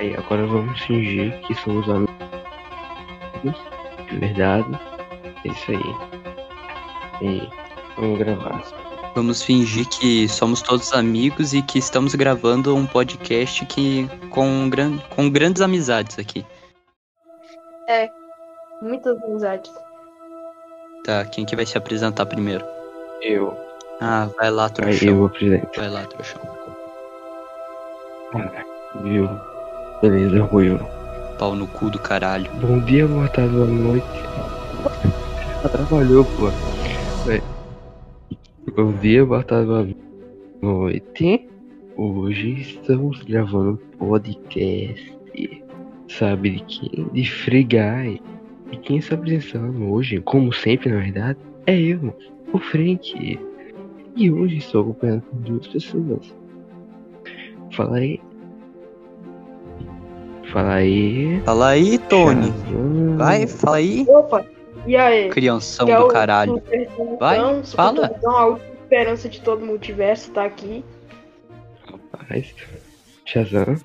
Aí agora vamos fingir que somos amigos. De verdade. É isso aí. E vamos gravar. Vamos fingir que somos todos amigos e que estamos gravando um podcast que com, gran... com grandes amizades aqui. É, muitas amizades. Tá, quem que vai se apresentar primeiro? Eu. Ah, vai lá, Aí trouxão. eu apresento. Vai lá, trouxão. Viu? Beleza, Will. Pau no cu do caralho. Bom dia, boa tarde, boa noite. Já trabalhou, pô. É. Bom dia, boa tarde, boa noite. Hoje estamos gravando um podcast. Sabe de quem? De Free Guy. E quem está apresentando hoje, como sempre na verdade, é eu, o Frank. E hoje estou acompanhado por duas pessoas. Fala aí. Fala aí. Fala aí, Tony. Vai, fala aí. Opa, e aí? Crianção Que é do caralho. Vai, fala. A última esperança de todo o multiverso tá aqui. Rapaz. Shazam.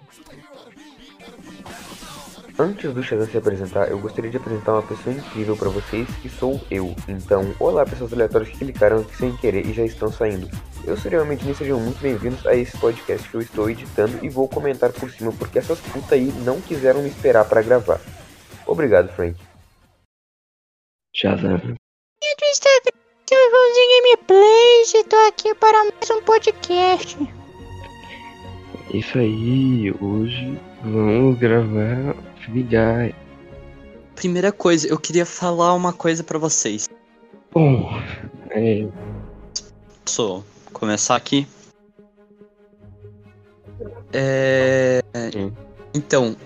Antes do Shazam se apresentar, eu gostaria de apresentar uma pessoa incrível pra vocês, que sou eu. Então, olá pessoas aleatórias que clicaram aqui sem querer e já estão saindo. Eu sou realmente sejam muito bem-vindos a esse podcast que eu estou editando e vou comentar por cima porque essas putas aí não quiseram me esperar pra gravar. Obrigado, Frank. Shazam. Eu vou de gameplays e tô aqui para mais um podcast. Isso aí, hoje vamos gravar Guy. Primeira coisa, eu queria falar uma coisa pra vocês. Bom, é, Posso começar aqui? É. Sim. Então.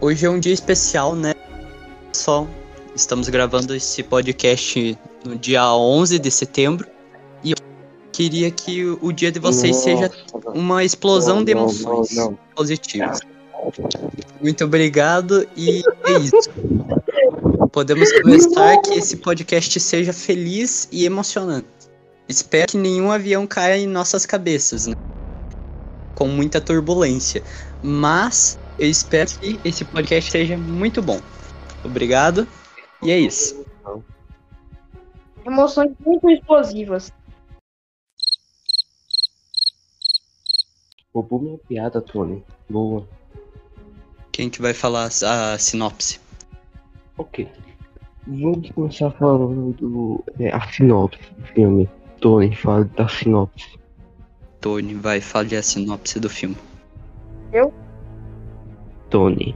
Hoje é um dia especial, né? Só estamos gravando esse podcast no dia 11 de setembro e eu queria que o dia de vocês seja uma explosão de não, não, emoções não. positivas. Muito obrigado e é isso. Podemos começar que esse podcast seja feliz e emocionante. Espero que nenhum avião caia em nossas cabeças, né? Com muita turbulência. Mas eu espero que esse podcast seja muito bom. Obrigado. E é isso. Emoções muito explosivas. Roubou minha piada, Tony. Boa. Quem que vai falar a sinopse? Ok. Vamos começar falando do. É, a sinopse do filme. Tony, fala da sinopse. Tony, vai, fale a sinopse do filme. Tony.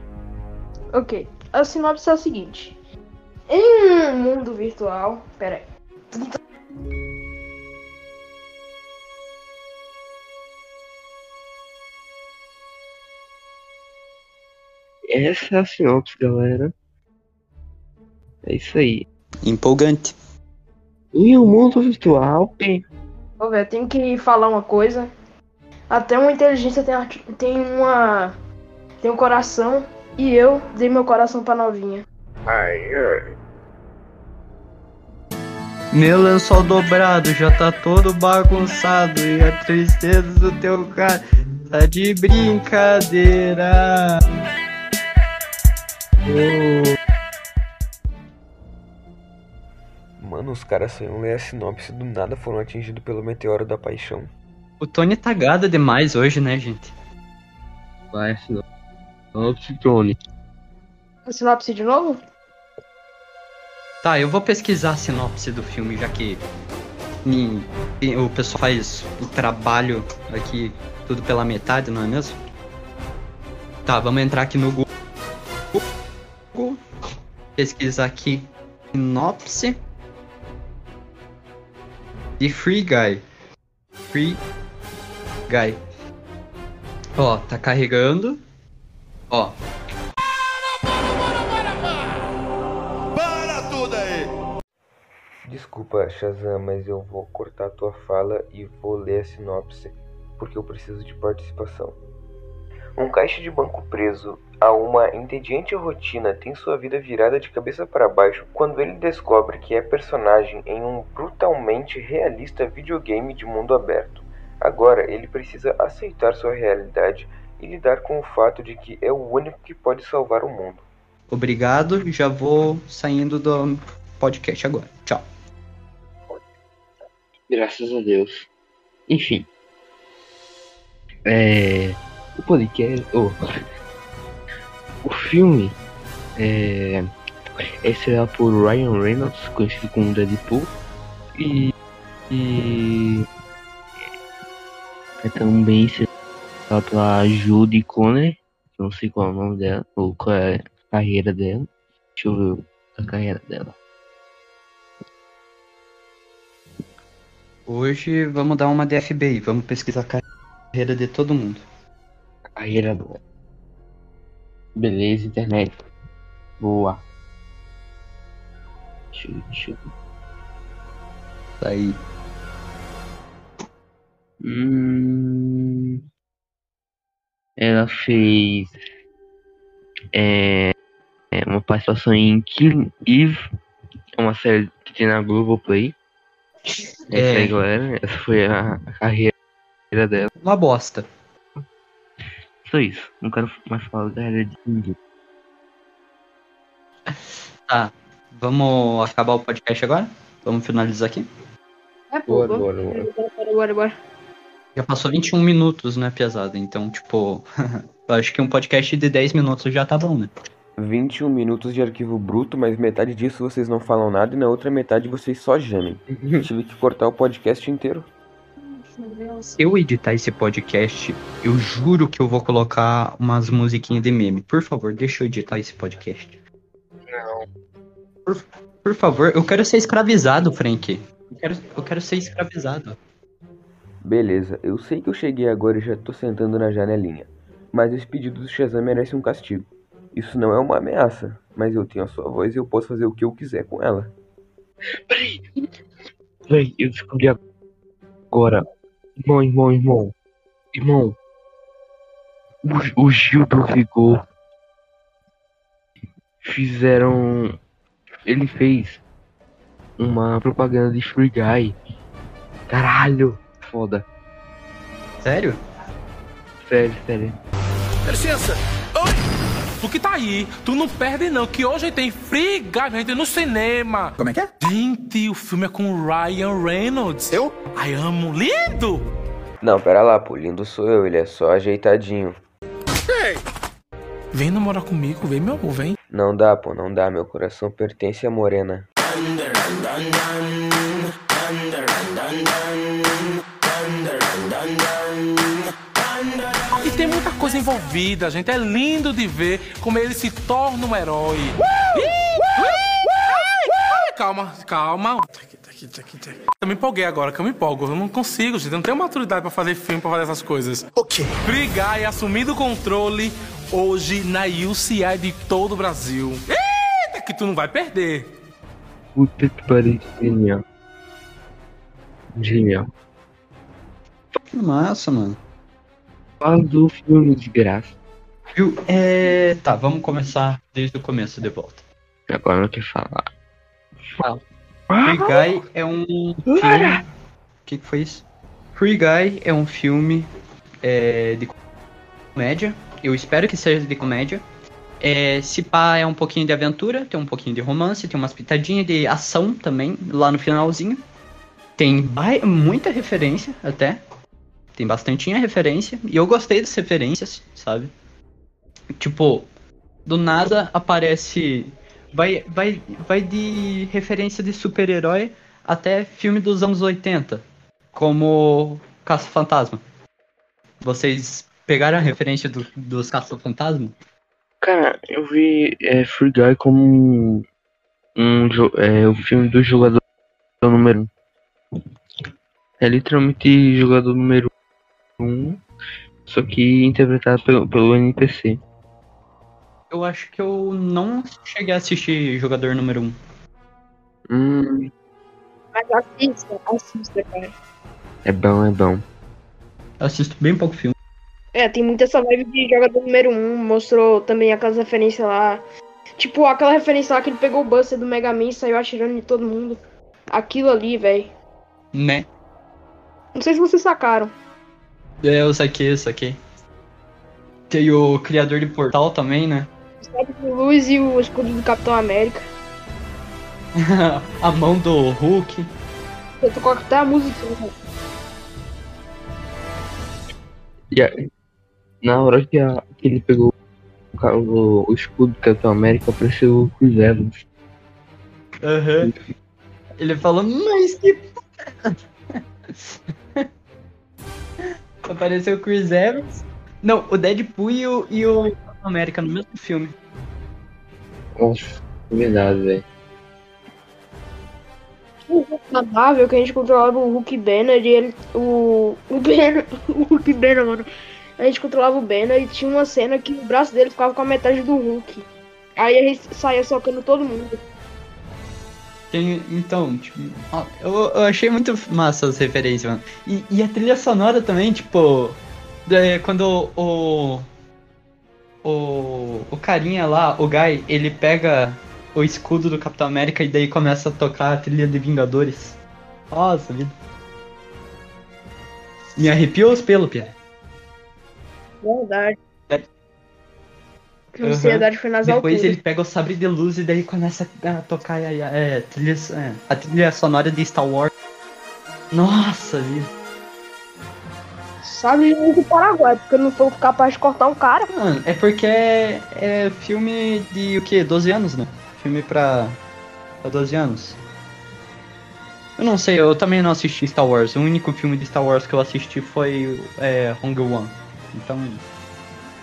Ok, a sinopse é a seguinte. Em um mundo virtual. Pera aí. Essa é a sinopse, galera. É isso aí. Empolgante. Em um mundo virtual, tem Ô, velho, eu tenho que falar uma coisa. Até uma inteligência tem, tem uma. Tem um coração. E eu dei meu coração pra novinha. Meu lençol dobrado já tá todo bagunçado e a tristeza do teu cara tá de brincadeira. Mano, os caras saíram ler a sinopse do nada foram atingidos pelo meteoro da paixão. O Tony tá gado demais hoje, né, gente? Vai, a sinopse, Tony. A sinopse de novo? Tá, eu vou pesquisar a sinopse do filme, já que o pessoal faz o trabalho aqui tudo pela metade, não é mesmo? Tá, vamos entrar aqui no Google. Google. Pesquisar aqui sinopse de Free Guy. Free Guy. Ó, tá carregando. Ó, Desculpa, Shazam, mas eu vou cortar tua fala e vou ler a sinopse, porque eu preciso de participação. Um caixa de banco preso a uma entediante rotina tem sua vida virada de cabeça para baixo quando ele descobre que é personagem em um brutalmente realista videogame de mundo aberto. Agora ele precisa aceitar sua realidade e lidar com o fato de que é o único que pode salvar o mundo. Obrigado, já vou saindo do podcast agora. Tchau. Graças a Deus. Enfim. É. O podcast. oh, o filme é. É estrelado por Ryan Reynolds, conhecido como Deadpool. E. E. É também estrelado pela Judy Conner. Não sei qual é o nome dela, ou qual é a carreira dela. Deixa eu ver a carreira dela. Hoje vamos dar uma de FBI, vamos pesquisar a carreira de todo mundo. carreira dela. Beleza, internet. Boa. Deixa eu. Tá aí. Hum... Ela fez é, é, uma participação em Killing Eve, é uma série que tem na Globoplay. É É. galera. Essa foi a, carreira dela. Uma bosta. Só isso. Não quero mais falar da carreira de ninguém. Tá. Vamos acabar o podcast agora? Vamos finalizar aqui? É, pô, Bora, vamos- bora, bora. bora, bora, bora. Já passou 21 minutos, né, pesada? Então, tipo, eu acho que um podcast de 10 minutos já tá bom, né? 21 minutos de arquivo bruto, mas metade disso vocês não falam nada e na outra metade vocês só gemem. Tive que cortar o podcast inteiro. Se eu editar esse podcast, eu juro que eu vou colocar umas musiquinhas de meme. Por favor, deixa eu editar esse podcast. Não. Por, por favor, eu quero ser escravizado, Frank. Eu quero, eu quero ser escravizado. Beleza, eu sei que eu cheguei agora e já tô sentando na janelinha, mas esse pedido do Shazam merece um castigo. Isso não é uma ameaça, mas eu tenho a sua voz e eu posso fazer o que eu quiser com ela. Peraí. Véi, eu descobri agora. Irmão, irmão, irmão. Irmão. O, o Gil do Vigor. Fizeram. Ele fez uma propaganda de Free Guy. Caralho. Foda. Sério? Sério, sério. Dá licença. Tu que tá aí, tu não perde não, que hoje tem Free Guy, gente, no cinema. Como é que é? Gente, o filme é com o Ryan Reynolds. Eu? Ai, amo, lindo. Não, pera lá, pô, lindo sou eu, ele é só ajeitadinho. Vem namorar comigo, vem meu amor, vem. Não dá, pô, não dá, meu coração pertence à morena. E tem muita coisa envolvida, gente. É lindo de ver como ele se torna um herói. Ih, ui, ai, Calma, calma. Eu me empolguei agora, que eu me empolgo. Eu não consigo, gente. Eu não tenho maturidade pra fazer filme, pra fazer essas coisas. O quê? Free Guy assumindo o controle hoje na UCI de todo o Brasil. Eita, que tu não vai perder. Puta que pariu. Genial. Genial. Que massa, mano. Fala do filme de graça. Viu? É. Tá, vamos começar desde o começo de volta. Agora não quer falar. Free Guy é um filme. O que, que foi isso? Free Guy é um filme é, de comédia. Eu espero que seja de comédia. É, se pá é um pouquinho de aventura, tem um pouquinho de romance, tem umas pitadinhas de ação também, lá no finalzinho. Tem muita referência até. Tem bastantinha referência. E eu gostei das referências, sabe? Tipo, do nada aparece. Vai, vai, vai de referência de super-herói até filme dos anos 80, como Caça-Fantasma. Vocês pegaram a referência do, dos Caça-Fantasma? Cara, eu vi é, Free Guy como um, é, o filme do jogador número 1. Um. É literalmente jogador número 1, um, só que interpretado pelo, pelo NPC. Eu acho que eu não cheguei a assistir Jogador Número 1. Hum, Mas assista, assista, cara. é bom, é bom. Eu assisto bem pouco filme. É, tem muita essa vibe de jogador número 1. Um, mostrou também aquelas referências lá. Tipo, aquela referência lá que ele pegou o Buster do Mega Man e saiu atirando em todo mundo. Aquilo ali, velho. Né? Não sei se vocês sacaram. É, eu saquei, eu saquei. Tem o criador de Portal também, né? O sabre de luz e o escudo do Capitão América. a mão do Hulk. Eu tô com a música. né? E aí, na hora que, a- que ele pegou o, o, o escudo do Capitão América, apareceu o Chris Evans. Aham. Ele falou, mas que. Apareceu o Chris Evans. Não, o Deadpool e o, e o América no mesmo filme. Nossa, é verdade, velho. Na Marvel, que a gente controlava o Hulk Banner e ele. O. O Banner. O Hulk Banner, mano. A gente controlava o Banner e tinha uma cena que o braço dele ficava com a metade do Hulk. Aí a gente saía socando todo mundo. Tem- então, tipo, eu, eu achei muito massa as referências, mano. E, e a trilha sonora também, tipo, é, quando o, o. O carinha lá, o Guy, ele pega o escudo do Capitão América e daí começa a tocar a trilha de Vingadores. Nossa, vida. Me arrepiou os pelos, Pia. Verdade. Que a ansiedade foi nas Depois alturas. ele pega o sabre de luz e daí começa a tocar é, é, trilha, é, a trilha sonora de Star Wars. Nossa, vida. Sabe do Paraguai, porque eu não sou capaz de cortar um cara. Mano, é porque é, é filme de o quê? 12 anos, né? Filme pra, pra 12 anos. Eu não sei, eu também não assisti Star Wars. O único filme de Star Wars que eu assisti foi é, Rogue One. Então,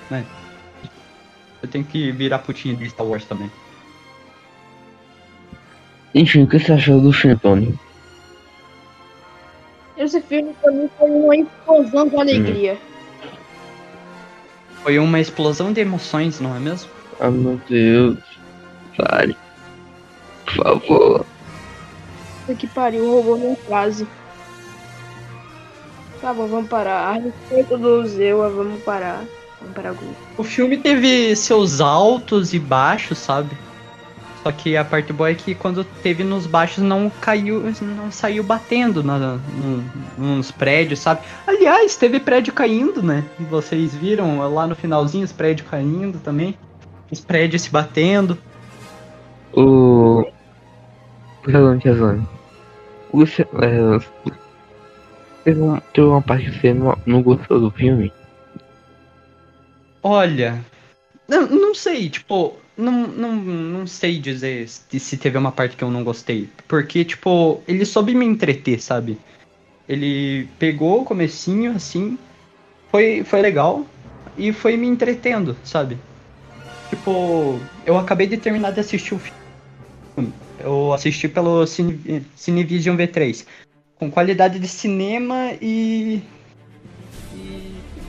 né? Eu tenho que virar putinha de Star Wars também. Enfim, o que você achou do filme, Tony? Esse filme pra mim foi uma explosão de alegria. Foi uma explosão de emoções, não é mesmo? Ah, meu Deus. Pare. Por favor. Puta que pariu, roubou minha frase. Tá bom, vamos parar. A respeito do Zewa, vamos parar. Com O filme teve seus altos e baixos, sabe? Só que a parte boa é que quando teve nos baixos não caiu, não saiu batendo na, no- nos prédios, sabe? Aliás, teve prédio caindo, né? Vocês viram lá no finalzinho os prédios caindo também. Os prédios se batendo. O. Razão. Você. É... Teve uma, parte que você não gostou do filme? Olha, não, não sei, tipo, não, não, não sei dizer se se teve uma parte que eu não gostei. Porque, tipo, ele soube me entreter, sabe? Ele pegou o comecinho, assim, foi, foi legal e foi me entretendo, sabe? Tipo, eu acabei de terminar de assistir o filme. Eu assisti pelo Cine, Cinevision V3. Com qualidade de cinema e e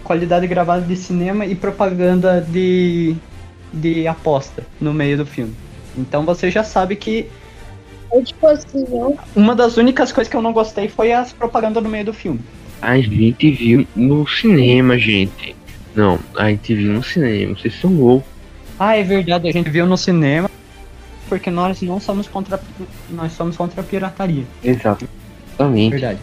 qualidade gravada de cinema e propaganda de, de aposta no meio do filme. Então você já sabe que É tipo assim, ó. uma das únicas coisas que eu não gostei foi as propagandas no meio do filme. A gente viu no cinema, gente. Não, a gente viu no cinema. Vocês são loucos. Ah, é verdade, a gente viu no cinema porque nós não somos contra nós somos contra a pirataria. Exatamente. Verdade.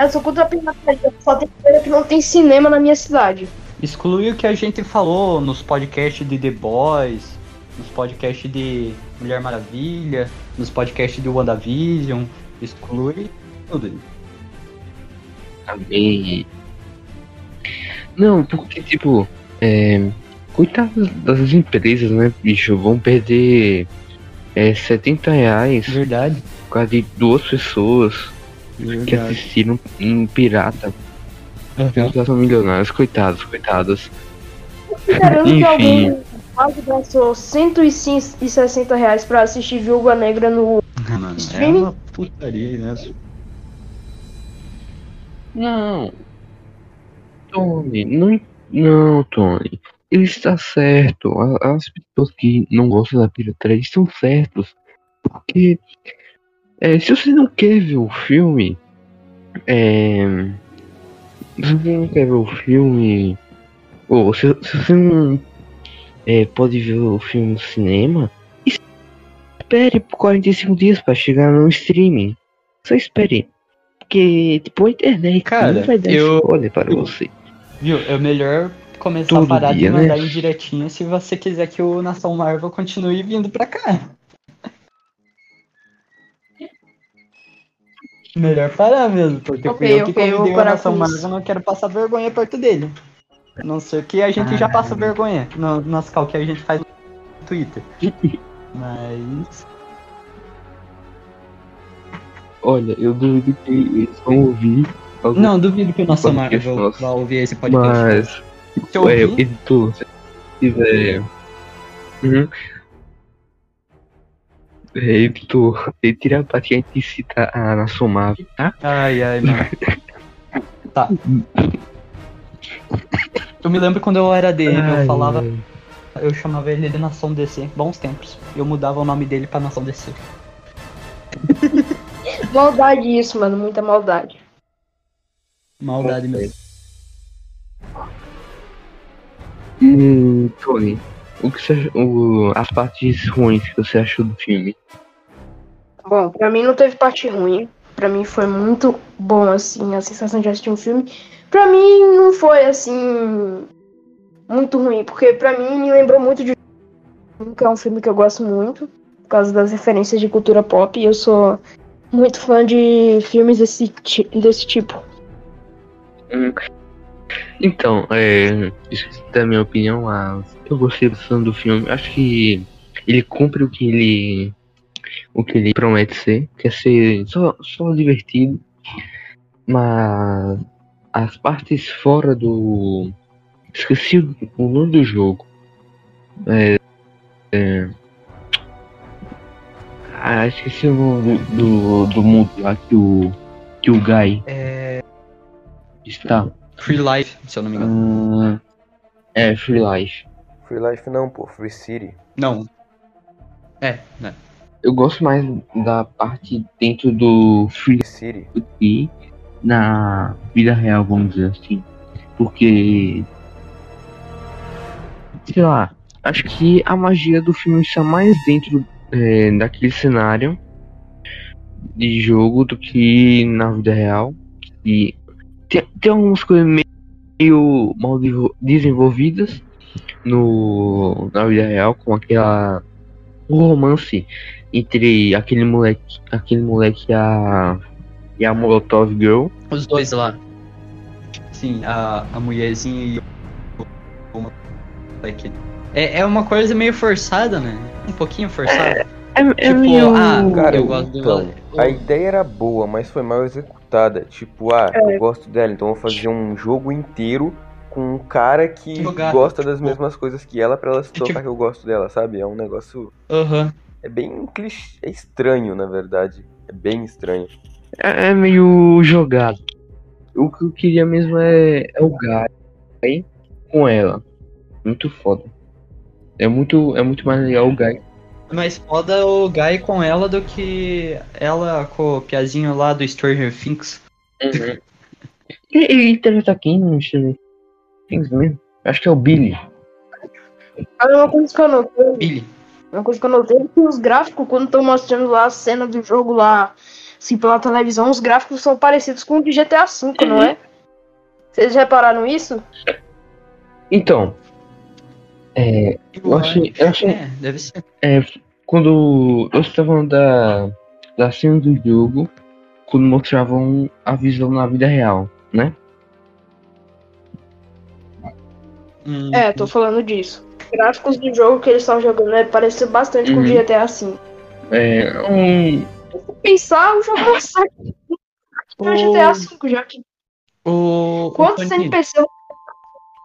Eu sou contra a pirataria, só tem coisa que não tem cinema na minha cidade. Exclui o que a gente falou nos podcasts de The Boys, nos podcasts de Mulher Maravilha, nos podcasts de WandaVision. Exclui tudo isso. Também. Não, porque, tipo, é. Coitadas das empresas, né, bicho? Vão perder é, 70 reais Verdade. por causa de duas pessoas que Verdade. assistiram um pirata. Elas são milionários, coitados, coitados. Esperando que Enfim. alguém quase gastou 160 reais pra assistir Viúva Negra no. Mano, é Streaming? uma putaria, né? Não. Tony, não, não, Tony. Ele está certo. As pessoas que não gostam da pirataria estão certos. Porque é, se você não quer ver o filme, é, se você não quer ver o filme Ô, se, se você não é, pode ver o filme no cinema, espere por 45 dias pra chegar no streaming. Só espere. Porque, tipo, a internet Cara, não vai dar eu- spoiler para você. Viu? É melhor começar Todo a parar dia, de né? mandar indiretinha se você quiser que o Nação Marvel continue vindo pra cá. Melhor parar mesmo, porque Ok, fui eu que ok, eu vou convidei o isso. eu não quero passar vergonha perto dele. A não ser que a gente já passa vergonha no, nas cal que a gente faz no Twitter. Mas. Olha, eu duvido que eles vão ouvir. algum- Não, duvido que o Podcast Marvel nosso. vá ouvir esse podcast. Mas, Se eu é, ouvir, editor, se tiver. Uhum. É, editor, ele tira a parte que a gente cita a Nação Marvel, tá? Ai, ai, mano. tá. Eu me lembro quando eu era DM, eu Ai, falava, ai. eu chamava ele de Nação DC, bons tempos. Eu mudava o nome dele pra Nação DC. Maldade isso, mano. Muita maldade. Maldade mesmo. Hum, Tony, o que você o, as partes ruins que você achou do filme? Bom, pra mim não teve parte ruim. Pra mim foi muito bom, assim, a sensação de assistir um filme. Pra mim não foi, assim, muito ruim, porque pra mim me lembrou muito de que é um filme que eu gosto muito, por causa das referências de cultura pop, e eu sou muito fã de filmes desse, desse tipo. Então, é, isso da minha opinião, mas eu gostei bastante do filme. Acho que ele cumpre o que ele o que ele promete ser, que é ser só, só divertido, mas as partes fora do esqueci o o nome do jogo. É, é, ah, esqueci o nome do, do, do mundo lá que o que o Guy É. está. Free Life, se eu não me engano. Ah, é, Free Life. Free Life não, pô, Free City. Não. É, né? Eu gosto mais da parte dentro do Free City. City na vida real, vamos dizer assim. Porque. Sei lá, acho que a magia do filme está mais dentro é, daquele cenário de jogo do que na vida real. E tem, tem algumas coisas meio mal desenvol- desenvolvidas no, na vida real, com aquela o romance entre aquele moleque, aquele moleque e a, e a Molotov Girl. Os dois lá. Sim, a, a mulherzinha e o. moleque. É, é uma coisa meio forçada, né? Um pouquinho forçada. É, é Tipo, meio... ah, Cara, eu gosto do. então, a ideia era boa, mas foi mal executada. Tipo, ah, É. eu gosto dela, então eu vou fazer um jogo inteiro com um cara que Jogar. gosta das mesmas coisas que ela pra ela se tipo- tocar que eu gosto dela, sabe? É um negócio. Aham. É bem clichê. É estranho, na verdade. É bem estranho. é, é meio jogado. O que eu queria mesmo é, é o Guy com ela. Muito foda. É muito, é muito mais legal o Guy. Mais foda o Guy com ela do que ela com o piazinho lá do Stranger Things. Ele, ele interpreta quem no Stranger Things mesmo? Acho que é o Billy. Ah, uma coisa que eu notei, Billy. uma coisa que eu notei é que os gráficos, quando estão mostrando lá a cena do jogo lá, assim, pela televisão, os gráficos são parecidos com o de GTA V, não é? Vocês repararam isso? Então, é, eu achei, eu achei É, deve ser. É, quando eu estava falando da, da cena do jogo, quando mostravam a visão na vida real, né? Hum, É, tô falando disso. Os gráficos do jogo que eles estão jogando é parecido bastante com o de Uhum. GTA V. É um. Se pensar, o jogo é certo. O GTA V, já que. O, o Quantos Tony, NPC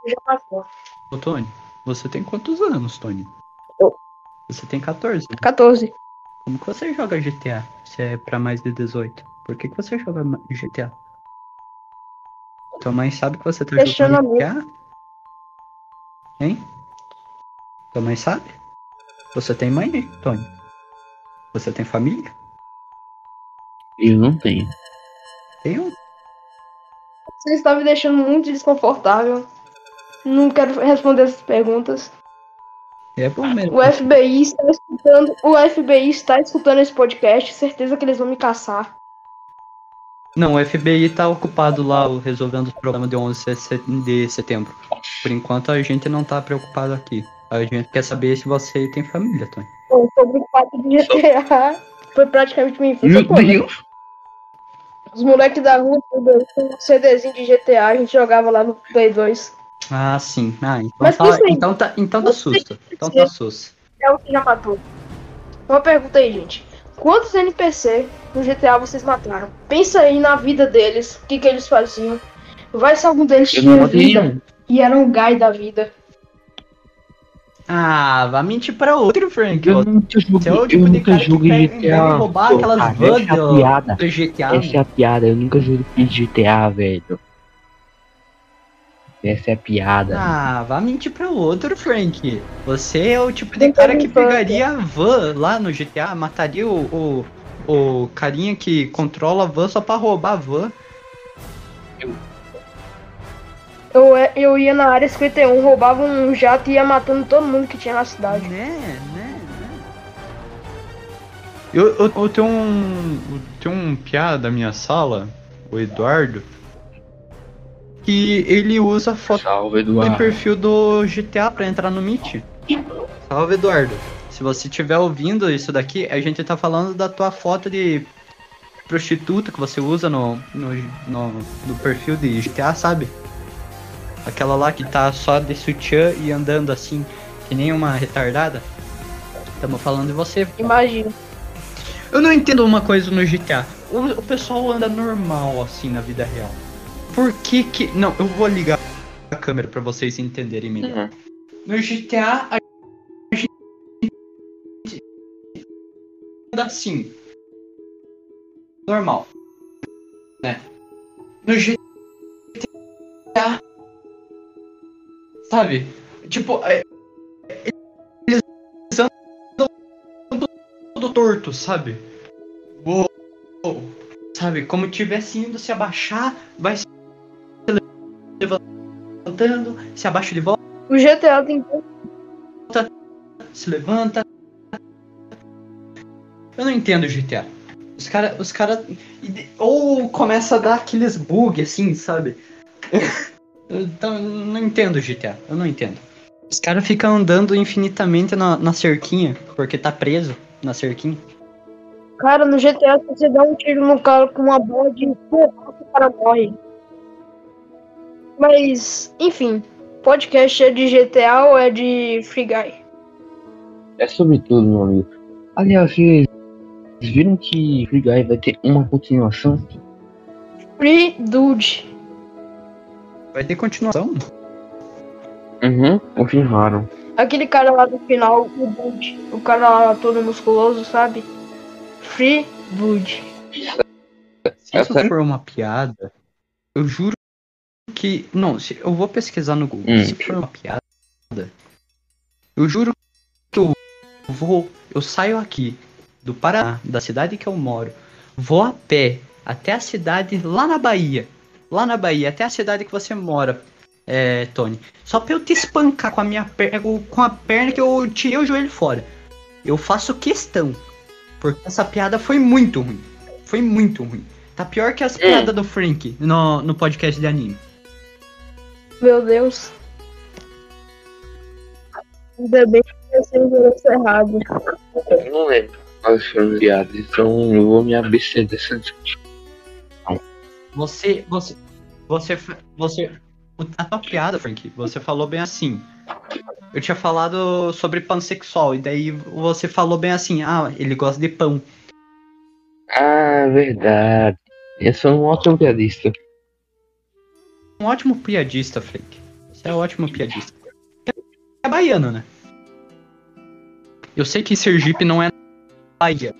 já passou? o Tony, você tem quantos anos, Tony? Eu. Você tem 14. 14. Como que você joga GTA se é pra mais de 18? Por que, que você joga GTA? Tua mãe sabe que você tá Questionamento. jogando GTA? Hein? Tua mãe sabe? Você tem mãe, Tony? Você tem família? Eu não tenho. Tem um. Você está me deixando muito desconfortável. Não quero responder essas perguntas. É bom mesmo. O FBI está escutando. O FBI está escutando esse podcast. Certeza que eles vão me caçar. Não, o FBI tá ocupado lá o- resolvendo os problemas de 11 de se- de setembro. Por enquanto a gente não tá preocupado aqui. A gente quer saber se você tem família, Tony. Bom, sobre o fato de GTA. Foi praticamente minha infância. Meu toda. Deus! Os moleques da rua, um CDzinho de GTA, a gente jogava lá no Play 2. Ah, sim. Ah, então Mas tá, então tá, então tá susto. Então tá susto. É o que já matou. Uma pergunta aí, gente. Quantos NPC no GTA vocês mataram? Pensa aí na vida deles, o que, que eles faziam. Vai se algum deles Eu tinha vida nenhum. e era um guy da vida. Ah, vai mentir pra outro, Frank. Eu nunca joguei, é eu tipo de nunca joguei GTA. pega roubar pô, aquelas vans essa é a piada. GTA. Essa é a piada, eu nunca joguei GTA, velho. Essa é a piada. Ah, vá mentir pra outro, Frank. Você é o tipo de cara que pegaria a van lá no GTA, mataria o, o, o carinha que controla a van só pra roubar a van. Eu, é- eu ia na área 51, roubava um jato e ia matando todo mundo que tinha na cidade. Né, né, né. Eu, eu, eu tenho um. eu tenho um piada da minha sala, o Eduardo, que ele usa a foto Salve, do perfil do GTA pra entrar no Meet. Salve, Eduardo. Se você estiver ouvindo isso daqui, a gente tá falando da tua foto de prostituta que você usa no, no, no, no perfil de GTA, sabe? Aquela lá que tá só de sutiã e andando assim, que nem uma retardada. Estamos falando de você. Imagina. Eu não entendo uma coisa no GTA. O, o pessoal anda normal assim na vida real. Por que que. Não, eu vou ligar a câmera pra vocês entenderem melhor. No GTA, a gente anda assim. Normal. Né? No GTA. Sabe? Tipo, é, eles andam todo torto, sabe? Uou. Sabe? Como tivesse indo se abaixar, vai se levantando, se abaixa de volta. O GTA tem se levanta. Eu não entendo GTA. Os caras. Os cara, ou começa a dar aqueles bug assim, sabe? então, não entendo GTA. Eu não entendo. Os caras ficam andando infinitamente na, na cerquinha, porque tá preso na cerquinha. Cara, no GTA, se você dá um tiro no cara com uma bola de fogo, o cara morre. Mas, enfim, podcast é de GTA ou é de Free Guy? É sobre tudo, meu amigo. Aliás, vocês viram que Free Guy vai ter uma continuação? Free Dude. Vai ter continuação? Uhum, confirmaram. Aquele cara lá do final, o Dude. O cara lá todo musculoso, sabe? Free Dude. Se isso for uma piada, eu juro que. Não, se, eu vou pesquisar no Google. Hum. Se for uma piada, eu juro que eu vou. Eu saio aqui do Paraná, da cidade que eu moro, vou a pé até a cidade lá na Bahia. Lá na Bahia, até a cidade que você mora, é, Tony. Só pra eu te espancar com a minha perna, com a perna que eu tirei o joelho fora. Eu faço questão. Porque essa piada foi muito ruim. Foi muito ruim. Tá pior que as piadas do Frank no, no podcast de anime. Meu Deus. Ainda bem que você endereço errado. Eu não lembro quais foram então eu vou me abster dessa discussão. Você, você, você, você, a tua piada, Frank, você falou bem assim. Eu tinha falado sobre pansexual, e daí você falou bem assim, ah, ele gosta de pão. Ah, verdade. Eu sou um ótimo piadista. Um ótimo piadista, Frank. Você é um ótimo piadista. É baiano, né? Eu sei que Sergipe não é Bahia.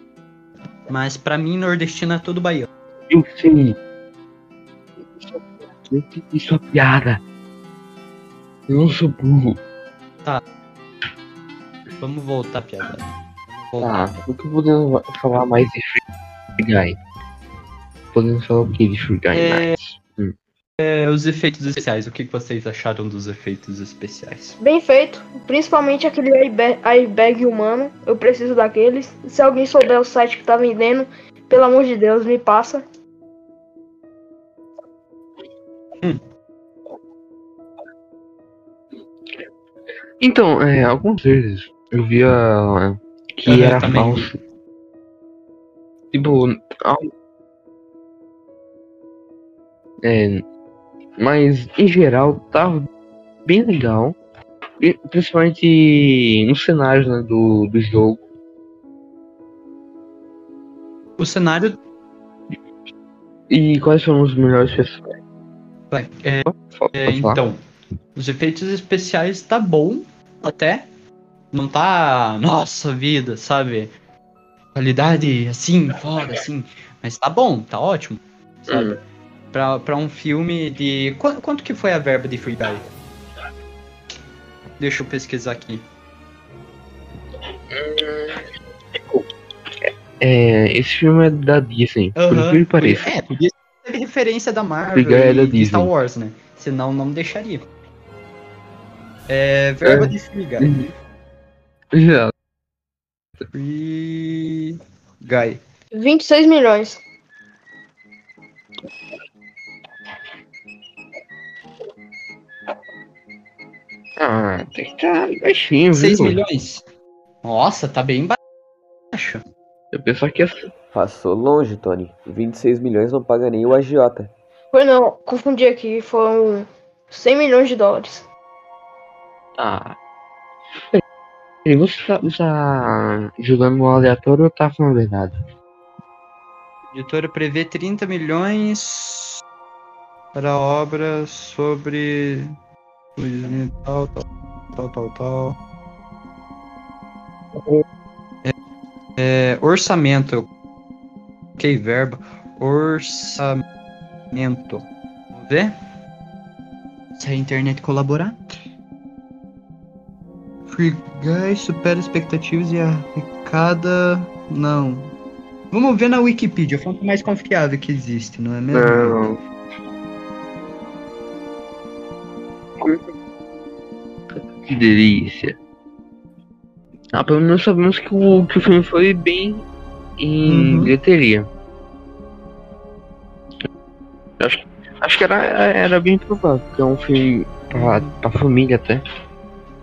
Mas pra mim, nordestino é tudo baiano. Eu sei. Entendi sua piada. Eu não sou burro. Vamos voltar, piada. Voltar. Tá, o que podemos falar mais de Free Guy? Podemos falar o que de Free Guy É, mais? É, os efeitos especiais. O que vocês acharam dos efeitos especiais? Bem feito, principalmente aquele airbag, airbag humano. Eu preciso daqueles. Se alguém souber o site que tá vendendo, pelo amor de Deus, me passa. Então, é, algumas vezes eu via que Eu era também. falso. Tipo, é, mas em geral tava bem legal. Principalmente no cenário né, do, do jogo. O cenário. E quais foram os melhores personagens? É, é, então, os efeitos especiais tá bom até. Não tá. Nossa vida, sabe? Qualidade assim, foda, assim. Mas tá bom, tá ótimo. Sabe? Hum. Pra, pra um filme de. Qu- quanto que foi a verba de Free Guy? Deixa eu pesquisar aqui. É, esse filme é da Disney, por Aham, incrível que pareça. É, podia ter referência da Marvel Free Guy é da e Star. Wars, né? Senão não deixaria. É, verba É. de Free Guy. Já. Free Guy. 26 milhões. Ah, tem que estar baixinho, 6 viu? milhões? Nossa, tá bem baixo. Eu pensava que ia Passou longe, Tony. 26 milhões não paga nem o agiota. Foi não, confundi aqui, foram 100 milhões de dólares. Ah. Peraí, você tá, tá jogando no aleatório ou tá falando a verdade? A editora prevê 30 milhões para obras sobre. Tal, tal, tal, tal, tal. É, é, orçamento. Ok, verbo. Orçamento. Vamos ver? Se a internet colaborar. Free supera expectativas e arrecada. Não. Vamos ver na Wikipedia, a fonte mais confiável que existe, não é mesmo? Não. Que delícia. Ah, pelo menos sabemos que o, que o filme foi bem em Uhum. bilheteria. Acho, que- acho que era, era bem provável, porque é um filme pra, pra família até.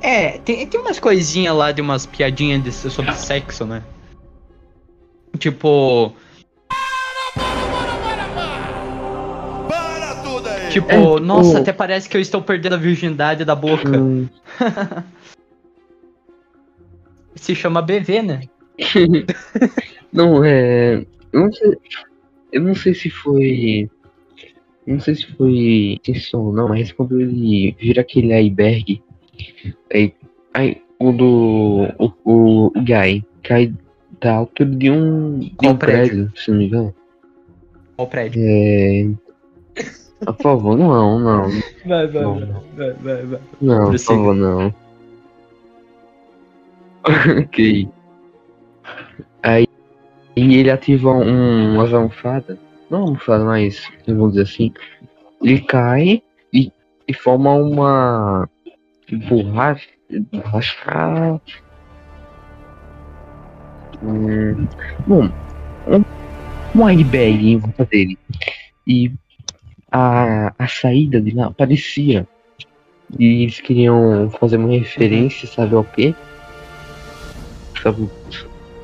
É, tem, tem umas coisinhas lá de umas piadinhas de- sobre sexo, né? Tipo. Tipo, É, tipo- nossa, até parece que eu estou perdendo a virgindade da boca. Hum, Se chama BV, né? Não, é. Eu não sei, eu não sei se foi. Não sei se foi intenção ou não, mas quando ele vira aquele iceberg, aí, aí o do. O, o, o Guy cai da altura de um, de Qual um prédio? prédio, se não me engano. O prédio. É. Por favor, não, não. Vai, vai, Não. vai, vai, vai. Não, por favor, não. ok. Aí e ele ativa um, umas almofadas. Não almofada, mas vamos dizer assim. Ele cai e, e forma uma borracha. Borracha. Hum, bom, um, um airbag em volta dele. E a, a saída de lá parecia e eles queriam fazer uma referência, sabe ao quê? Sabe,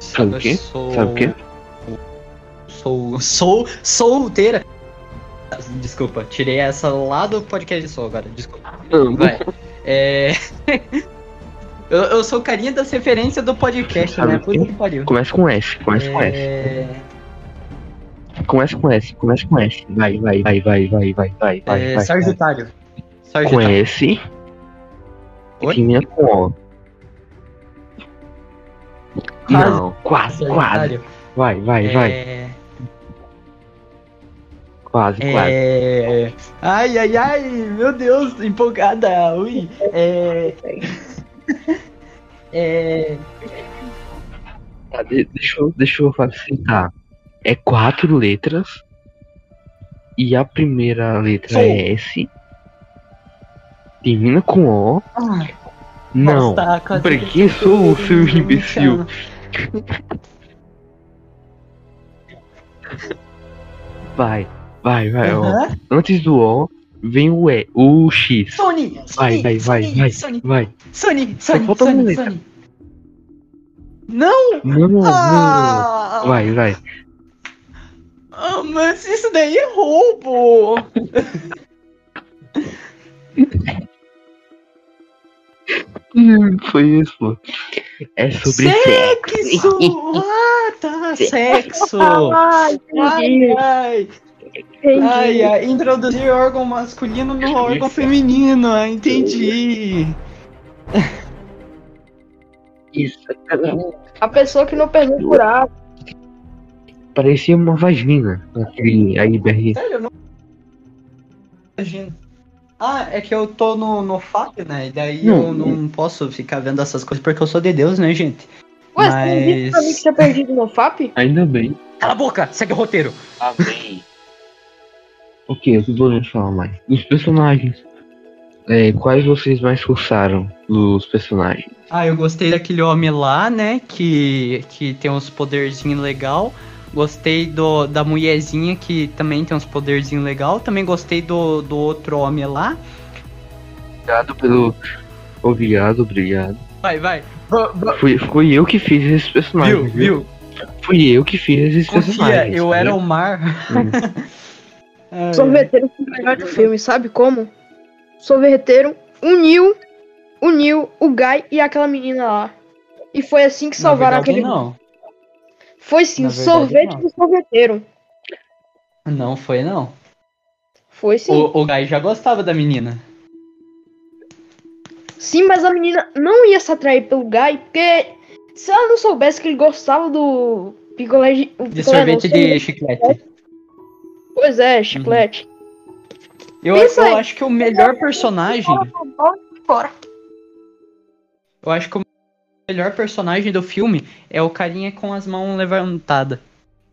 sabe o quê? Sou... Sabe o quê? Sou. Sou solteira. Desculpa, tirei essa lá do podcast só agora. Desculpa. Não, Vai. É. eu, eu sou carinha das referências do podcast, Sabe né? Puta que pariu. Começa com S, começa com S. Começa com S, começa com S. Vai, vai, vai, vai, vai, vai, vai, vai, é vai. Sargentário. Com. S e termina com O. Não, quase, quase. Vai, vai, vai. É... Quase, quase. É... Ai, ai, ai, meu Deus, empolgada, ui. É... é... Tá, de- deixa, eu, deixa eu facilitar. É quatro letras e a primeira letra Sou. é S. Termina com O. Ah, Não. Nossa, Pra que eu sou o seu me imbecil? Vai, vai, vai. Aham. Antes do O, vem o E, o X. Sony, Vai, vai, vai, Sony, vai, Sony, vai. Sony, Sony, Sony. Sony. Não! Não, não, Ah! não. Vai, vai. Ah, mas isso daí é roubo! Hum, Foi isso, pô. É sobre Sexo! Ah, tá, sexo! Ai, ai, entendi. ai, ai, introduzir órgão masculino no órgão feminino, ah, entendi. Isso. A pessoa que não perdeu por. Parecia uma vagina. Aquele IBR. Sério, eu não. Imagina. Ah, é que eu tô no, no FAP, né? E daí Não, eu não posso ficar vendo essas coisas porque eu sou de Deus, né, gente? Ué, você não disse pra mim que Mas. tinha perdido no FAP? Ainda bem. Cala a boca, segue o roteiro. Amém. ok, eu tô podendo falar mais. Dos personagens. É, quais vocês mais gostaram dos personagens? Ah, eu gostei daquele homem lá, né? Que, que tem uns poderzinhos legal. Gostei do, da mulherzinha que também tem uns poderzinhos legal. Também gostei do, do outro homem lá. Obrigado pelo. Obrigado, obrigado. Vai, vai. Fui, fui eu que fiz esses personagens. Viu, viu? Fui eu que fiz esses Confia, personagens. eu era o mar. Hum. Ai, Sorveteiro foi o melhor do filme, sabe como? Sorveteiro uniu, uniu o Guy e aquela menina lá. E foi assim que salvaram verdade, aquele. Não, Foi sim, o verdade, sorvete não. do sorveteiro. não foi não. Foi sim. O, o Guy já gostava da menina. Sim, mas a menina não ia se atrair pelo Guy, porque se ela não soubesse que ele gostava do picolé de, o De não, sorvete de chiclete. Pois é, chiclete. Eu, Pensa eu aí. acho que o melhor personagem. Fora. Eu acho que o melhor personagem do filme é o carinha com as mãos levantadas.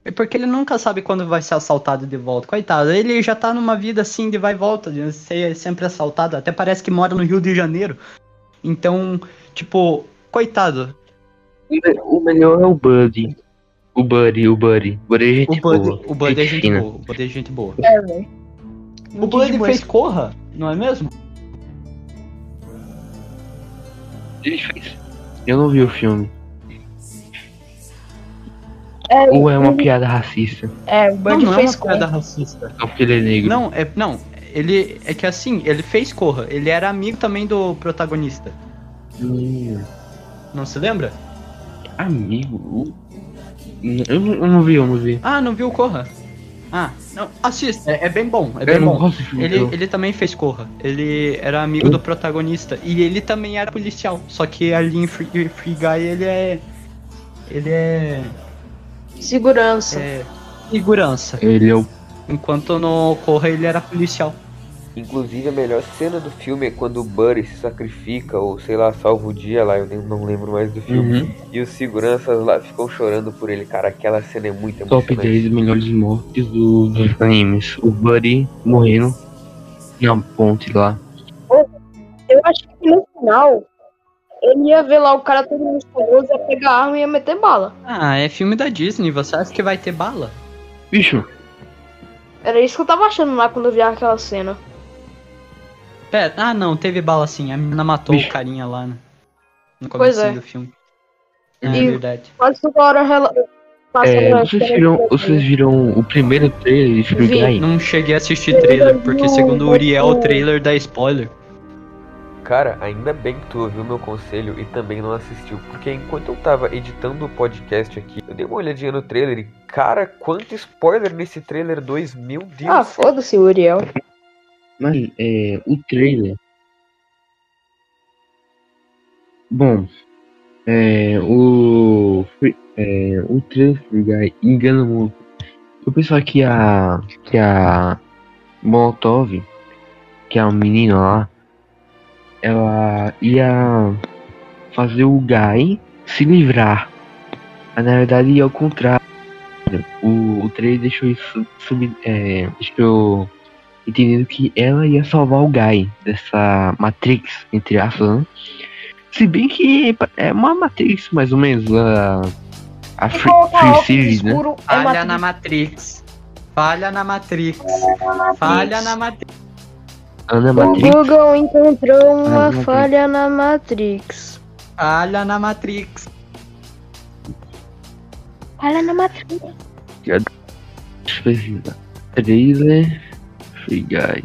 É porque ele nunca sabe quando vai ser assaltado de volta. Coitado, ele já tá numa vida assim de vai e volta, de ser sempre assaltado. Até parece que mora no Rio de Janeiro. Então, tipo, coitado. O me- O melhor é o Buddy. O Buddy, o Buddy. O Buddy é gente O Bud, boa. o Bud é gente boa. O Bud é gente boa. É, velho. O Bud fez Corra, não é mesmo? Ele fez. Eu não vi o filme. É, Ou é uma piada racista? é, o Não, Bud não é fez uma piada Corra. racista. Só porque ele é negro. Não, é, não, ele é que assim, ele fez Corra. Ele era amigo também do protagonista. Hum, Não se lembra? amigo. Eu não, eu não vi, eu não vi. Ah, não viu Corra? Ah, não, assista, é, é bem bom, é eu bem bom. Ele, ele também fez Corra. Ele era amigo do protagonista. E ele também era policial. Só que ali em Free, Free Guy ele é. Ele é. Segurança. é segurança. Ele é o. Enquanto no Corra ele era policial. Inclusive, a melhor cena do filme é quando o Buddy se sacrifica, ou sei lá, salva o dia lá, eu nem, não lembro mais do filme. Uhum. E os seguranças lá ficam chorando por ele, cara. Aquela cena é muito Top emocionante. 10 melhores mortes do- dos animes. O Buddy morrendo na ponte lá. Eu acho que no final ele ia ver lá o cara todo musculoso, ia pegar a arma e ia meter bala. Ah, é filme da Disney, você acha que vai ter bala? Bicho, Era isso que eu tava achando lá quando eu vi aquela cena. Pera, ah não, teve bala sim. A menina matou Bicho. o carinha lá no, no Pois começo é. do filme. É E- verdade. Quase toda hora passa é, vocês, viram, vocês viram o primeiro trailer de Free? Não cheguei a assistir trailer, porque segundo o Uriel, o trailer dá spoiler. Cara, ainda bem que tu ouviu meu conselho e também não assistiu, porque enquanto eu tava editando o podcast aqui, eu dei uma olhadinha no trailer e, cara, quanto spoiler nesse trailer 2, meu Deus. Ah, foda-se, Uriel. Mas é, o trailer. Bom, é, o, é, o trailer Guy engana muito. Eu pensava que a. que a Molotov, que é a menina lá, ela ia fazer o Guy se livrar. Mas na verdade ao contrário. Cara, o, o trailer deixou isso sub, é, deixou entendendo que ela ia salvar o Guy dessa Matrix, entre aspas. Né? Se bem que é uma Matrix, mais ou menos, a, a Free, free Series, né? Falha Matrix. na Matrix. Falha na Matrix. Falha na Matrix. Ana Matrix. O Google encontrou uma Ana falha Matrix. na Matrix. Falha na Matrix. Falha na Matrix. Trailer. Free Guy.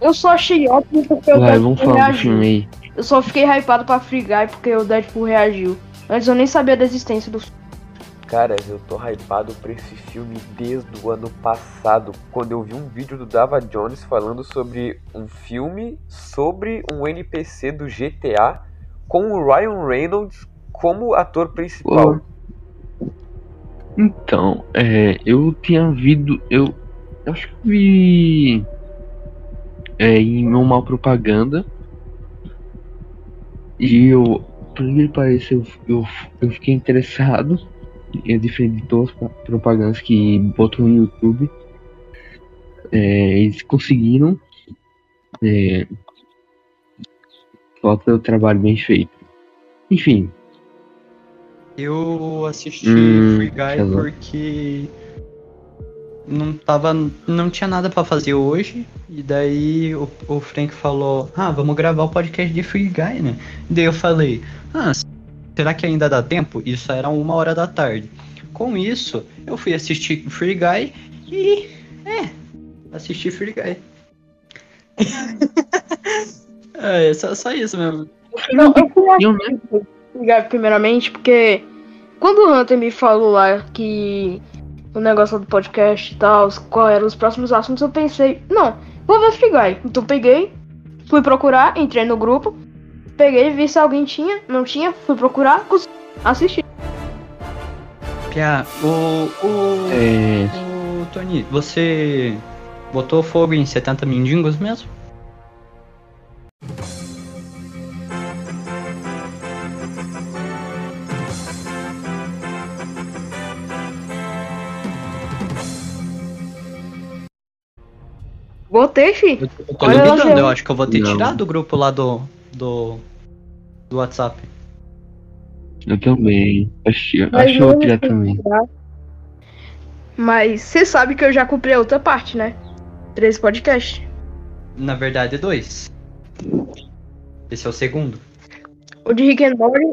Eu só achei ótimo porque o vamos falar do filme aí. Eu só fiquei hypado pra Free Guy porque o Deadpool reagiu. Antes eu nem sabia da existência do filme. Cara, eu tô hypado pra esse filme desde o ano passado, quando eu vi um vídeo do Dava Jones falando sobre um filme sobre um NPC do GTA com o Ryan Reynolds como ator principal. Então, é, eu tinha visto, eu, eu acho que vi é, em uma propaganda e eu, por que parecer, eu, eu, fiquei interessado é diferente de todas as propagandas que botam no YouTube. É, eles conseguiram é, só pelo trabalho bem feito. Enfim. Eu assisti hum, Free Guy porque não tava não tinha nada para fazer hoje e daí o, o Frank falou ah vamos gravar o podcast de Free Guy né e daí eu falei ah será que ainda dá tempo? Isso era uma hora da tarde. Com isso, eu fui assistir Free Guy e. É, assisti Free Guy. é, só, só isso mesmo. Não, eu fui assistir Free Guy primeiramente porque quando o Hunter me falou lá que o negócio do podcast e tal, qual eram os próximos assuntos, eu pensei, não, vou ver Free Guy. Então peguei, fui procurar, entrei no grupo, Peguei, vi se alguém tinha, não tinha, fui procurar, assisti. Pia, o. O. É... O Tony, você botou fogo em 70 mendigos mesmo? Botei, fi. Eu, eu tô duvidando, eu acho que eu vou ter não. tirado do grupo lá do, do, do WhatsApp. Eu também. Acho, acho que eu vou também. Mas você sabe que eu já comprei a outra parte, né? Três podcasts. Na verdade, dois. Esse é o segundo. O de Rick and Morty.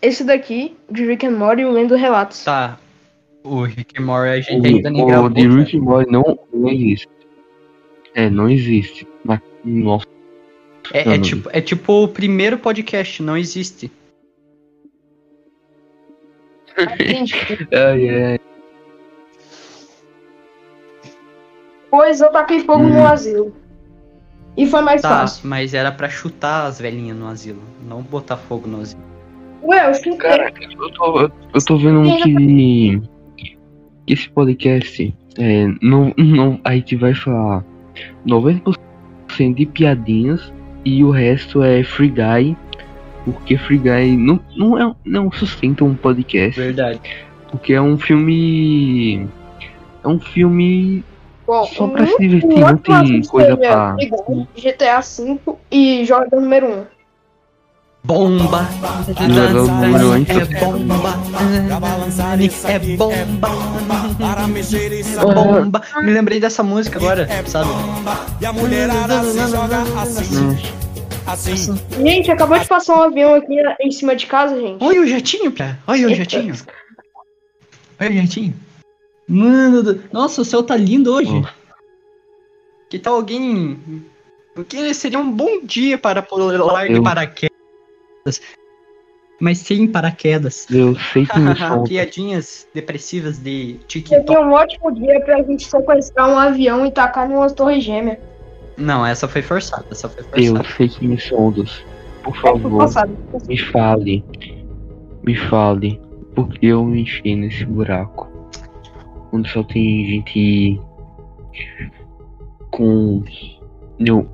Esse daqui, de Rick and Morty, o Lendo Relatos. Tá. O Rick and Morty a gente o, ainda nem gravou. O de Rick and Morty não, não existe. É, não existe. Mas, nossa é, é, tipo, é tipo o primeiro podcast, não existe. ai, ai. Pois eu taquei fogo hum. no asilo. E foi mais tá, fácil. Mas era pra chutar as velhinhas no asilo, não botar fogo no asilo. Ué, eu chutei. Cara, eu tô, eu tô vendo que, que esse podcast é, não, não, a gente vai falar 90% de piadinhas e o resto é Free Guy, porque Free Guy não, não, é, não sustenta um podcast. Verdade. Porque é um filme. É um filme. Bom, só pra se divertir, não tem coisa pra. GTA V e Jordan número 1. Bomba! Jogador número 1 é bomba! É bomba! Bomba! Me lembrei dessa música agora, sabe? E a mulherada se joga assim. Assim. Gente, acabou de passar um avião aqui em cima de casa, gente. Olha o jatinho, pé. Olha o jatinho. Olha o jatinho. Mano, do... nossa, o céu tá lindo hoje. Oh. Que tal alguém. Porque seria um bom dia para pular de paraquedas mas sem paraquedas. Eu sei que me Piadinhas depressivas de TikTok. Seria um ótimo dia pra gente sequestrar um avião e tacar numa torre gêmea. Não, essa foi forçada, essa foi forçada. Eu sei que me sondas. Por favor, me fale. Me fale. Porque eu me enchei nesse buraco. Onde só tem gente com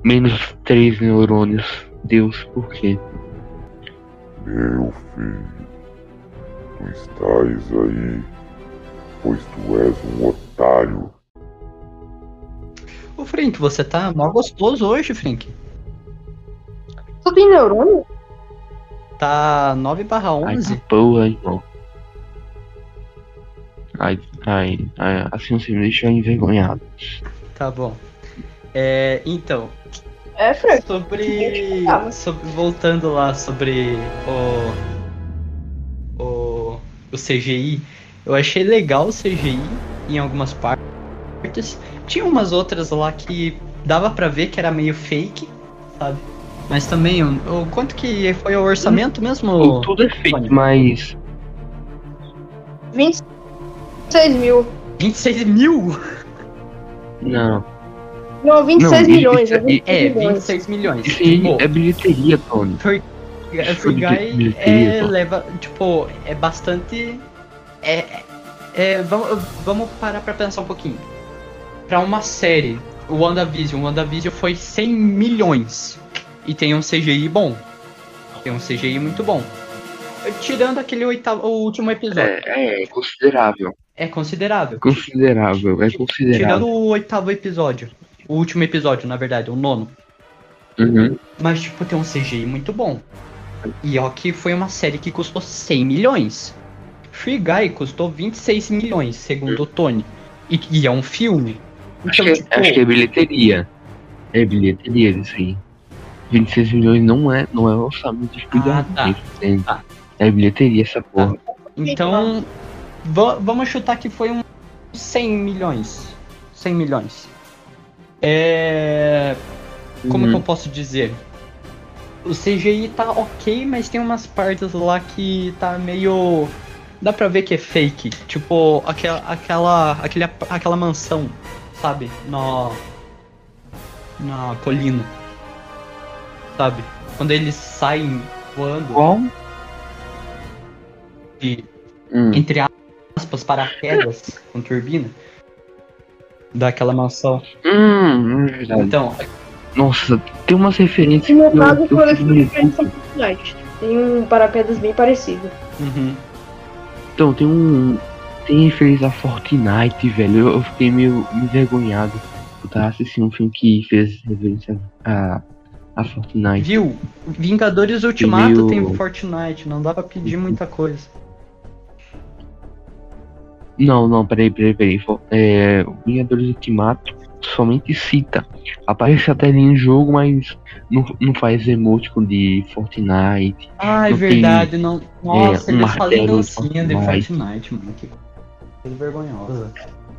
menos três neurônios. Deus, por quê? Meu filho, tu estás aí. pois tu és um otário. Ô, Frank, você tá mó gostoso hoje, Frank. Tu tem neurônio? Tá 9 barra Ai, 11. tá boa, irmão. Ai, ai, ai, assim você me deixou envergonhado. Tá bom. É, então, É, Frank. sobre, Tava. sobre- Voltando lá sobre o, o. O CGI. Eu achei legal o CGI em algumas partes. Tinha umas outras lá que dava pra ver que era meio fake, sabe? Mas também, o, o quanto que foi o orçamento mesmo? Tudo é fake, mas 26 mil. 26 mil? não. Não, 26 Não, milhões. é 26 É, milhões. 26 milhões. Aí Tipo, é bilheteria, Tony. Free Foi de Guy bilheteria, é, leva, tipo, é bastante. É, é- é, vamos, vamos parar pra pensar um pouquinho. Pra uma série, o WandaVision, o WandaVision foi 100 milhões. E tem um CGI bom. Tem um CGI muito bom. Tirando aquele oitavo, o último episódio. É, é considerável. É, considerável. Considerável, é Tirando considerável. o oitavo episódio. O último episódio, na verdade, o nono. Uhum. Mas, tipo, tem um CGI muito bom. E ó que foi uma série que custou 100 milhões. Free Guy custou 26 milhões, segundo o Tony. E, e é um filme. Acho, Então, que, tipo, acho que é bilheteria. É bilheteria isso aí. 26 milhões não é, não é orçamento de Ah, tá. Tá. É bilheteria essa porra. então va- vamos chutar que foi um 100 milhões. 100 milhões. É... Como Uhum. que eu posso dizer? O CGI tá ok, mas tem umas partes lá que tá meio. Dá pra ver que é fake. Tipo, aquela. aquela. aquele, aquela mansão, sabe? Na. Na colina. Sabe? Quando eles saem voando Qual? de, Hum. entre aspas, paraquedas com turbina. Daquela mansão. Hum, é verdade. Então, Nossa, tem umas referências No meu caso. Tem um paraquedas bem parecido. uhum. Então, tem um. Tem referência a Fortnite, velho. Eu, eu fiquei meio envergonhado. Eu tava assistindo um filme que fez referência a, a Fortnite. Viu? Vingadores Ultimato meio- tem Fortnite, não dá pra pedir muita coisa. Não, não, peraí, peraí, peraí. É, o Vingadores Ultimato somente cita. Aparece até ali em jogo, mas não, não faz emoticon de Fortnite. Ah, é Não tem, verdade, não. Nossa, um eles fazem dancinha de Fortnite. Mano. Que coisa vergonhosa.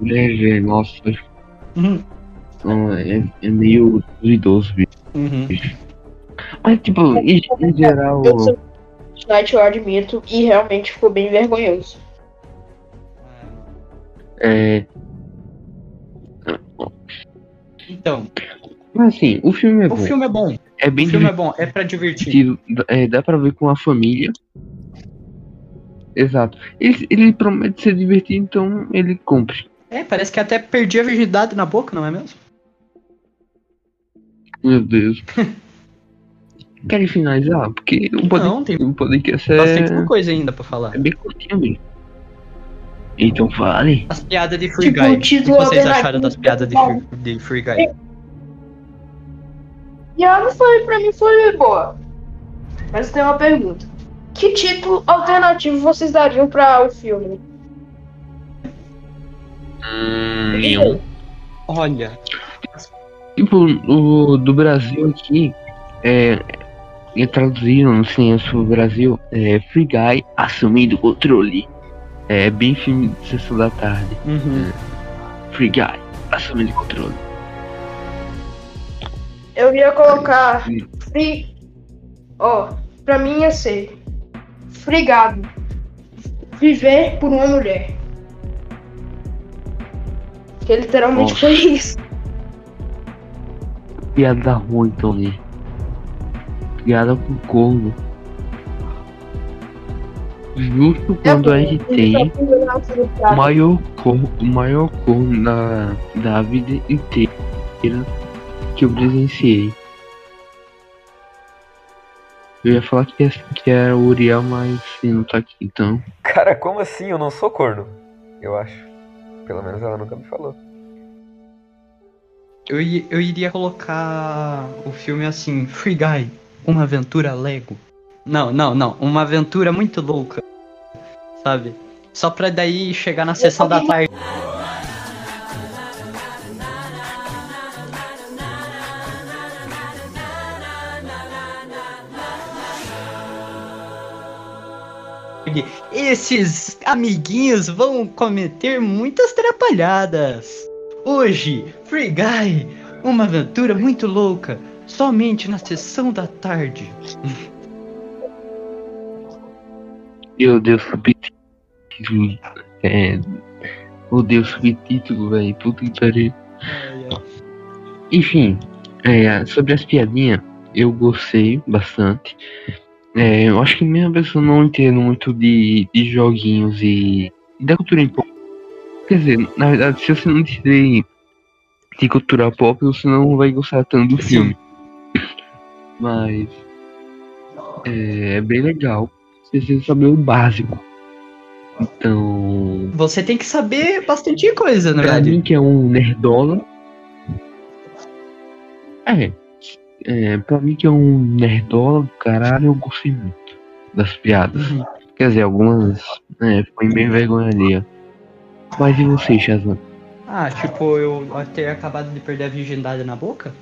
É, é, nossa, Uhum. não, é, é meio duvidoso, bicho. Uhum. Mas, tipo, em, em geral. Fortnite, eu admito, e realmente ficou bem vergonhoso. É. Então, Mas assim, o filme é o bom. filme é bom. É bem O filme é bom, é pra divertir. É, dá pra ver com a família. Exato. Ele, ele promete ser divertido, então ele cumpre. É, parece que até perdi a virgindade na boca, não é mesmo? Meu Deus. Querem finalizar? Porque o podcast, Não, tem o podcast bastante é, coisa ainda pra falar. é bem curtinho mesmo. Então fale. As piadas de Free Tipo, Guy. o O que vocês acharam das piadas de Free, de Free Guy? E ela foi, pra mim, foi boa. Mas tem uma pergunta. Que título alternativo vocês dariam pra o filme? Hum, nenhum. Olha, Tipo, o do Brasil aqui, é, traduzido no pro Brasil, é Free Guy assumindo o controle. É bem filme de sessão da tarde. uhum. Free Guy assumindo o controle. Eu ia colocar free. Ó, pra mim ia ser frigado. Viver por uma mulher. Que literalmente Nossa. foi isso. Piada ruim, Tony. Piada com corno. Justo quando a gente tem maior corno, o maior corno da, da vida inteira que eu presenciei. Eu ia falar que, é- que era o Uriel, mas ele não tá aqui, então. Cara, como assim? Eu não sou corno. Eu acho. Pelo menos ela nunca me falou. Eu, eu iria colocar o filme assim, Free Guy, uma aventura Lego. Não, não, não, uma aventura muito louca, sabe? Só pra daí chegar na sessão da tarde. Esses amiguinhos vão cometer muitas trapalhadas. Hoje, Free Guy, uma aventura muito louca, somente na sessão da tarde. Meu Deus, subtítulo. É. Meu Deus, subtítulo, velho. Puta que pariu. Enfim, é, sobre as piadinhas, eu gostei bastante. É, eu acho que mesmo pessoa não entende muito de, de joguinhos e, e da cultura pop. Quer dizer, na verdade, se você não entender de cultura pop, você não vai gostar tanto do filme. Mas é, é bem legal. Você precisa saber o básico. Então, Você tem que saber bastante coisa, na Pra mim verdade. que é um nerdola. É. é. Pra mim que é um nerdola do caralho, eu gostei muito das piadas. Uhum. Quer dizer, algumas. É, foi bem vergonha ali, Mas e você, Shazam? Ah, tipo, eu ter acabado de perder a virgindade na boca?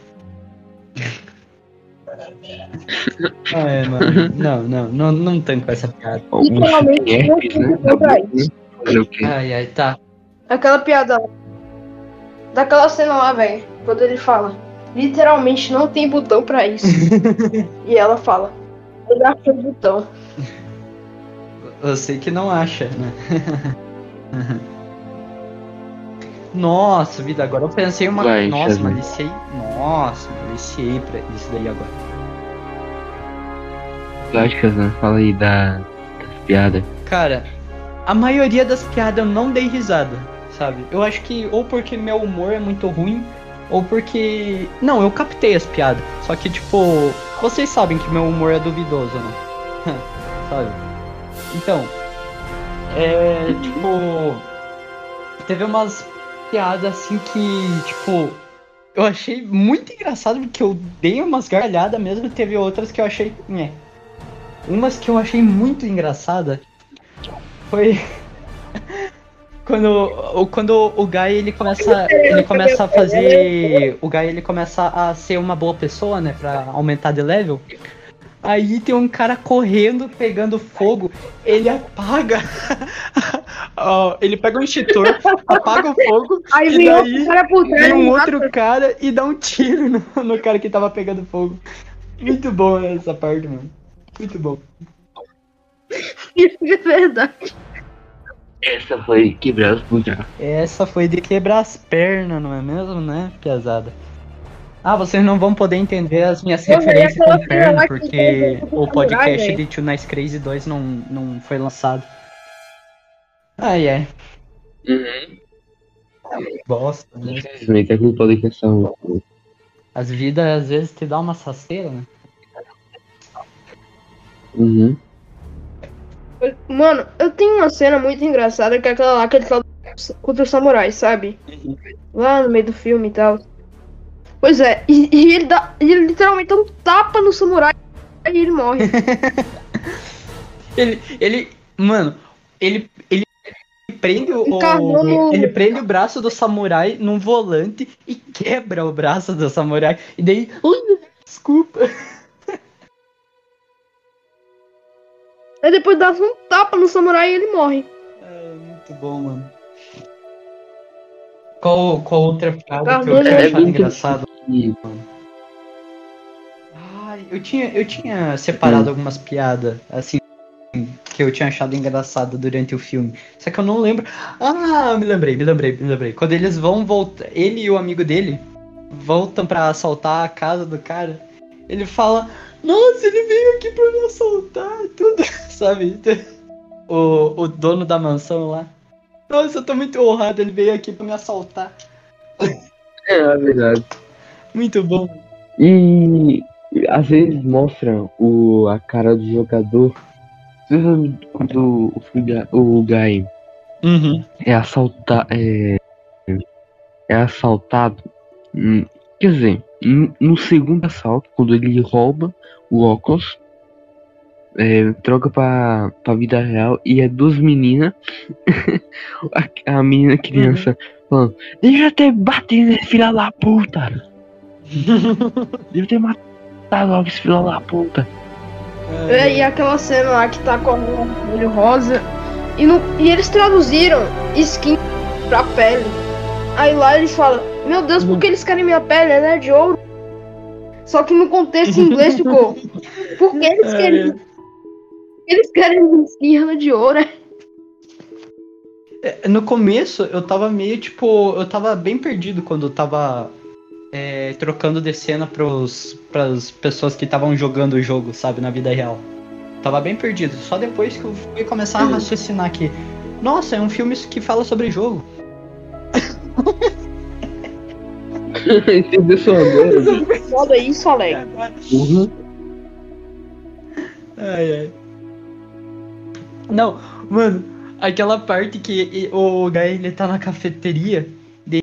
Ah, é, mano. Não, não, não, não tanco essa piada. Literalmente, não culpa pra boca, né? Ai, ai, tá. Aquela piada lá. Daquela cena lá, velho. Quando ele fala. Literalmente não tem botão pra isso. e ela fala. Ele achou o botão. Eu sei que não acha, né? Nossa, vida, agora eu pensei uma. Vai, Nossa, maliciei. Nossa, maliciei pra isso daí agora. Vai, Shazam, fala aí da, das piadas. Cara, a maioria das piadas eu não dei risada, sabe? Eu acho que ou porque meu humor é muito ruim, ou porque. Não, eu captei as piadas. Só que, tipo, vocês sabem que meu humor é duvidoso, né? sabe? Então, é. Tipo. Teve umas piadas assim que, tipo. Eu achei muito engraçado porque eu dei umas gargalhadas mesmo. Teve outras que eu achei. Né. Umas que eu achei muito engraçada foi quando o quando o Guy ele começa ele começa a fazer o Guy ele começa a ser uma boa pessoa, né, Pra aumentar de level. Aí tem um cara correndo, pegando fogo, ele apaga. ó, ele pega um extintor, apaga o fogo, Aí E vem daí, outro cara por trás vem um outro mata. cara e dá um tiro no, no cara que tava pegando fogo. Muito bom essa parte, mano. Muito bom. Isso é verdade. Essa foi quebrar os buracos. Essa foi de quebrar as pernas, não é mesmo, né, piazada? Ah, vocês não vão poder entender as minhas Eu referências com cena perna, porque o podcast de Too Nice Crazy 2 não, não foi lançado. Ai, é. Uhum. Bosta, né? Infelizmente, é culpa da questão. As vidas às vezes te dá uma saceira, né? Uhum. Mano, eu tenho uma cena muito engraçada que é aquela lá que ele fala contra os samurais, sabe? Lá no meio do filme e tal. Pois é, e, e ele dá. Ele literalmente dá um tapa no samurai e ele morre. Ele, ele, mano, ele, ele prende o, Encarnou no- ele prende o braço do samurai num volante e quebra o braço do samurai. E daí, "Ui, desculpa. Aí depois dá um tapa no samurai e ele morre. É muito bom, mano. Qual, qual outra piada que eu tinha é achado engraçado? E Ai, eu tinha, eu tinha separado algumas piadas, assim, que eu tinha achado engraçado durante o filme. Só que eu não lembro. Ah, me lembrei, me lembrei, me lembrei. Quando eles vão voltar, ele e o amigo dele voltam pra assaltar a casa do cara, ele fala: Nossa, ele veio aqui pra me assaltar, tudo, sabe? O, o dono da mansão lá. Nossa, eu tô muito honrado, ele veio aqui pra me assaltar. é, é verdade. Muito bom. E às vezes mostra o, a cara do jogador. Quando o, o Guy Uhum. é assaltado. É, é assaltado. Quer dizer, no segundo assalto, quando ele rouba o óculos, é, troca pra, pra vida real e é duas meninas. a, a menina criança falando: Deixa eu ter batido nesse filho da puta! Deve ter matado logo esse filho da puta! É, e aquela cena lá que tá com o olho rosa. E, no, e eles traduziram skin pra pele. Aí lá eles falam, meu Deus, por que eles querem minha pele? Ela é de ouro. Só que no contexto em inglês ficou. Por que eles querem. Eles querem minha ela é de ouro. É, No começo, eu tava meio tipo. Eu tava bem perdido quando eu tava é, trocando de cena pros, pras pessoas que estavam jogando o jogo, sabe, na vida real. Tava bem perdido. Só depois que eu fui começar a raciocinar que. Nossa, é um filme que fala sobre jogo. Entendeu só agora? Foda isso, Alex. Porra. Ai, ai. Não, mano, aquela parte que o Guy ele tá na cafeteria, daí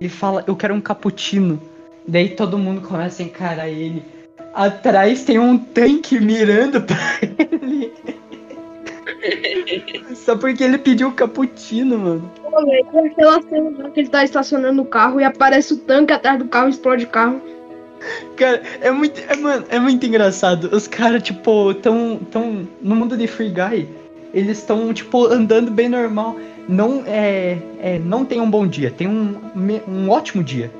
ele fala, eu quero um cappuccino. Daí todo mundo começa a encarar ele. Atrás tem um tanque mirando pra ele. Só porque ele pediu um cappuccino, mano. Pô, velho, tem cena que ele tá estacionando o carro e aparece o tanque atrás do carro e explode o carro. Cara, é muito, é, mano, é muito engraçado. Os caras, tipo, tão, tão no mundo de Free Guy, eles estão tipo andando bem normal. Não é, é, não tem um bom dia, tem um, um ótimo dia.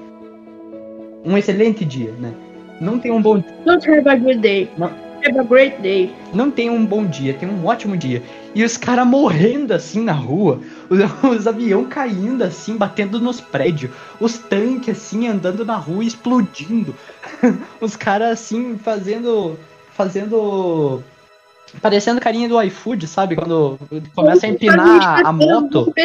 Um excelente dia, né? Não tem um bom, Don't have a good day. Não. Have a great day. não tem um bom dia, tem um ótimo dia. E os caras morrendo assim na rua, os, os aviões caindo assim, batendo nos prédios, os tanques assim andando na rua explodindo. os caras assim fazendo fazendo parecendo carinha do iFood, sabe? Quando começa a empinar a moto.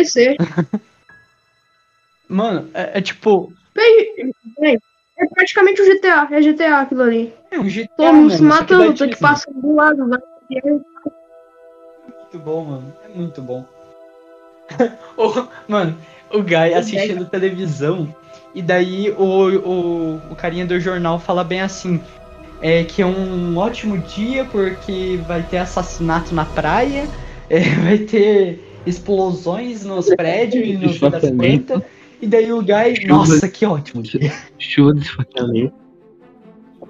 Mano, é, é tipo, Véi, véi, É praticamente um GTA. É GTA aquilo ali. é um GTA, Todo mundo se matando, tem que passar do lado. Vai. muito bom, mano. É muito bom. O- mano, o Guy assistindo televisão. E daí o, o, o carinha do jornal fala bem assim. É que é um ótimo dia porque vai ter assassinato na praia, é, vai ter explosões nos prédios e no fim das contas. E daí o Guy, nossa, que ótimo. Chuva de esfaqueamento.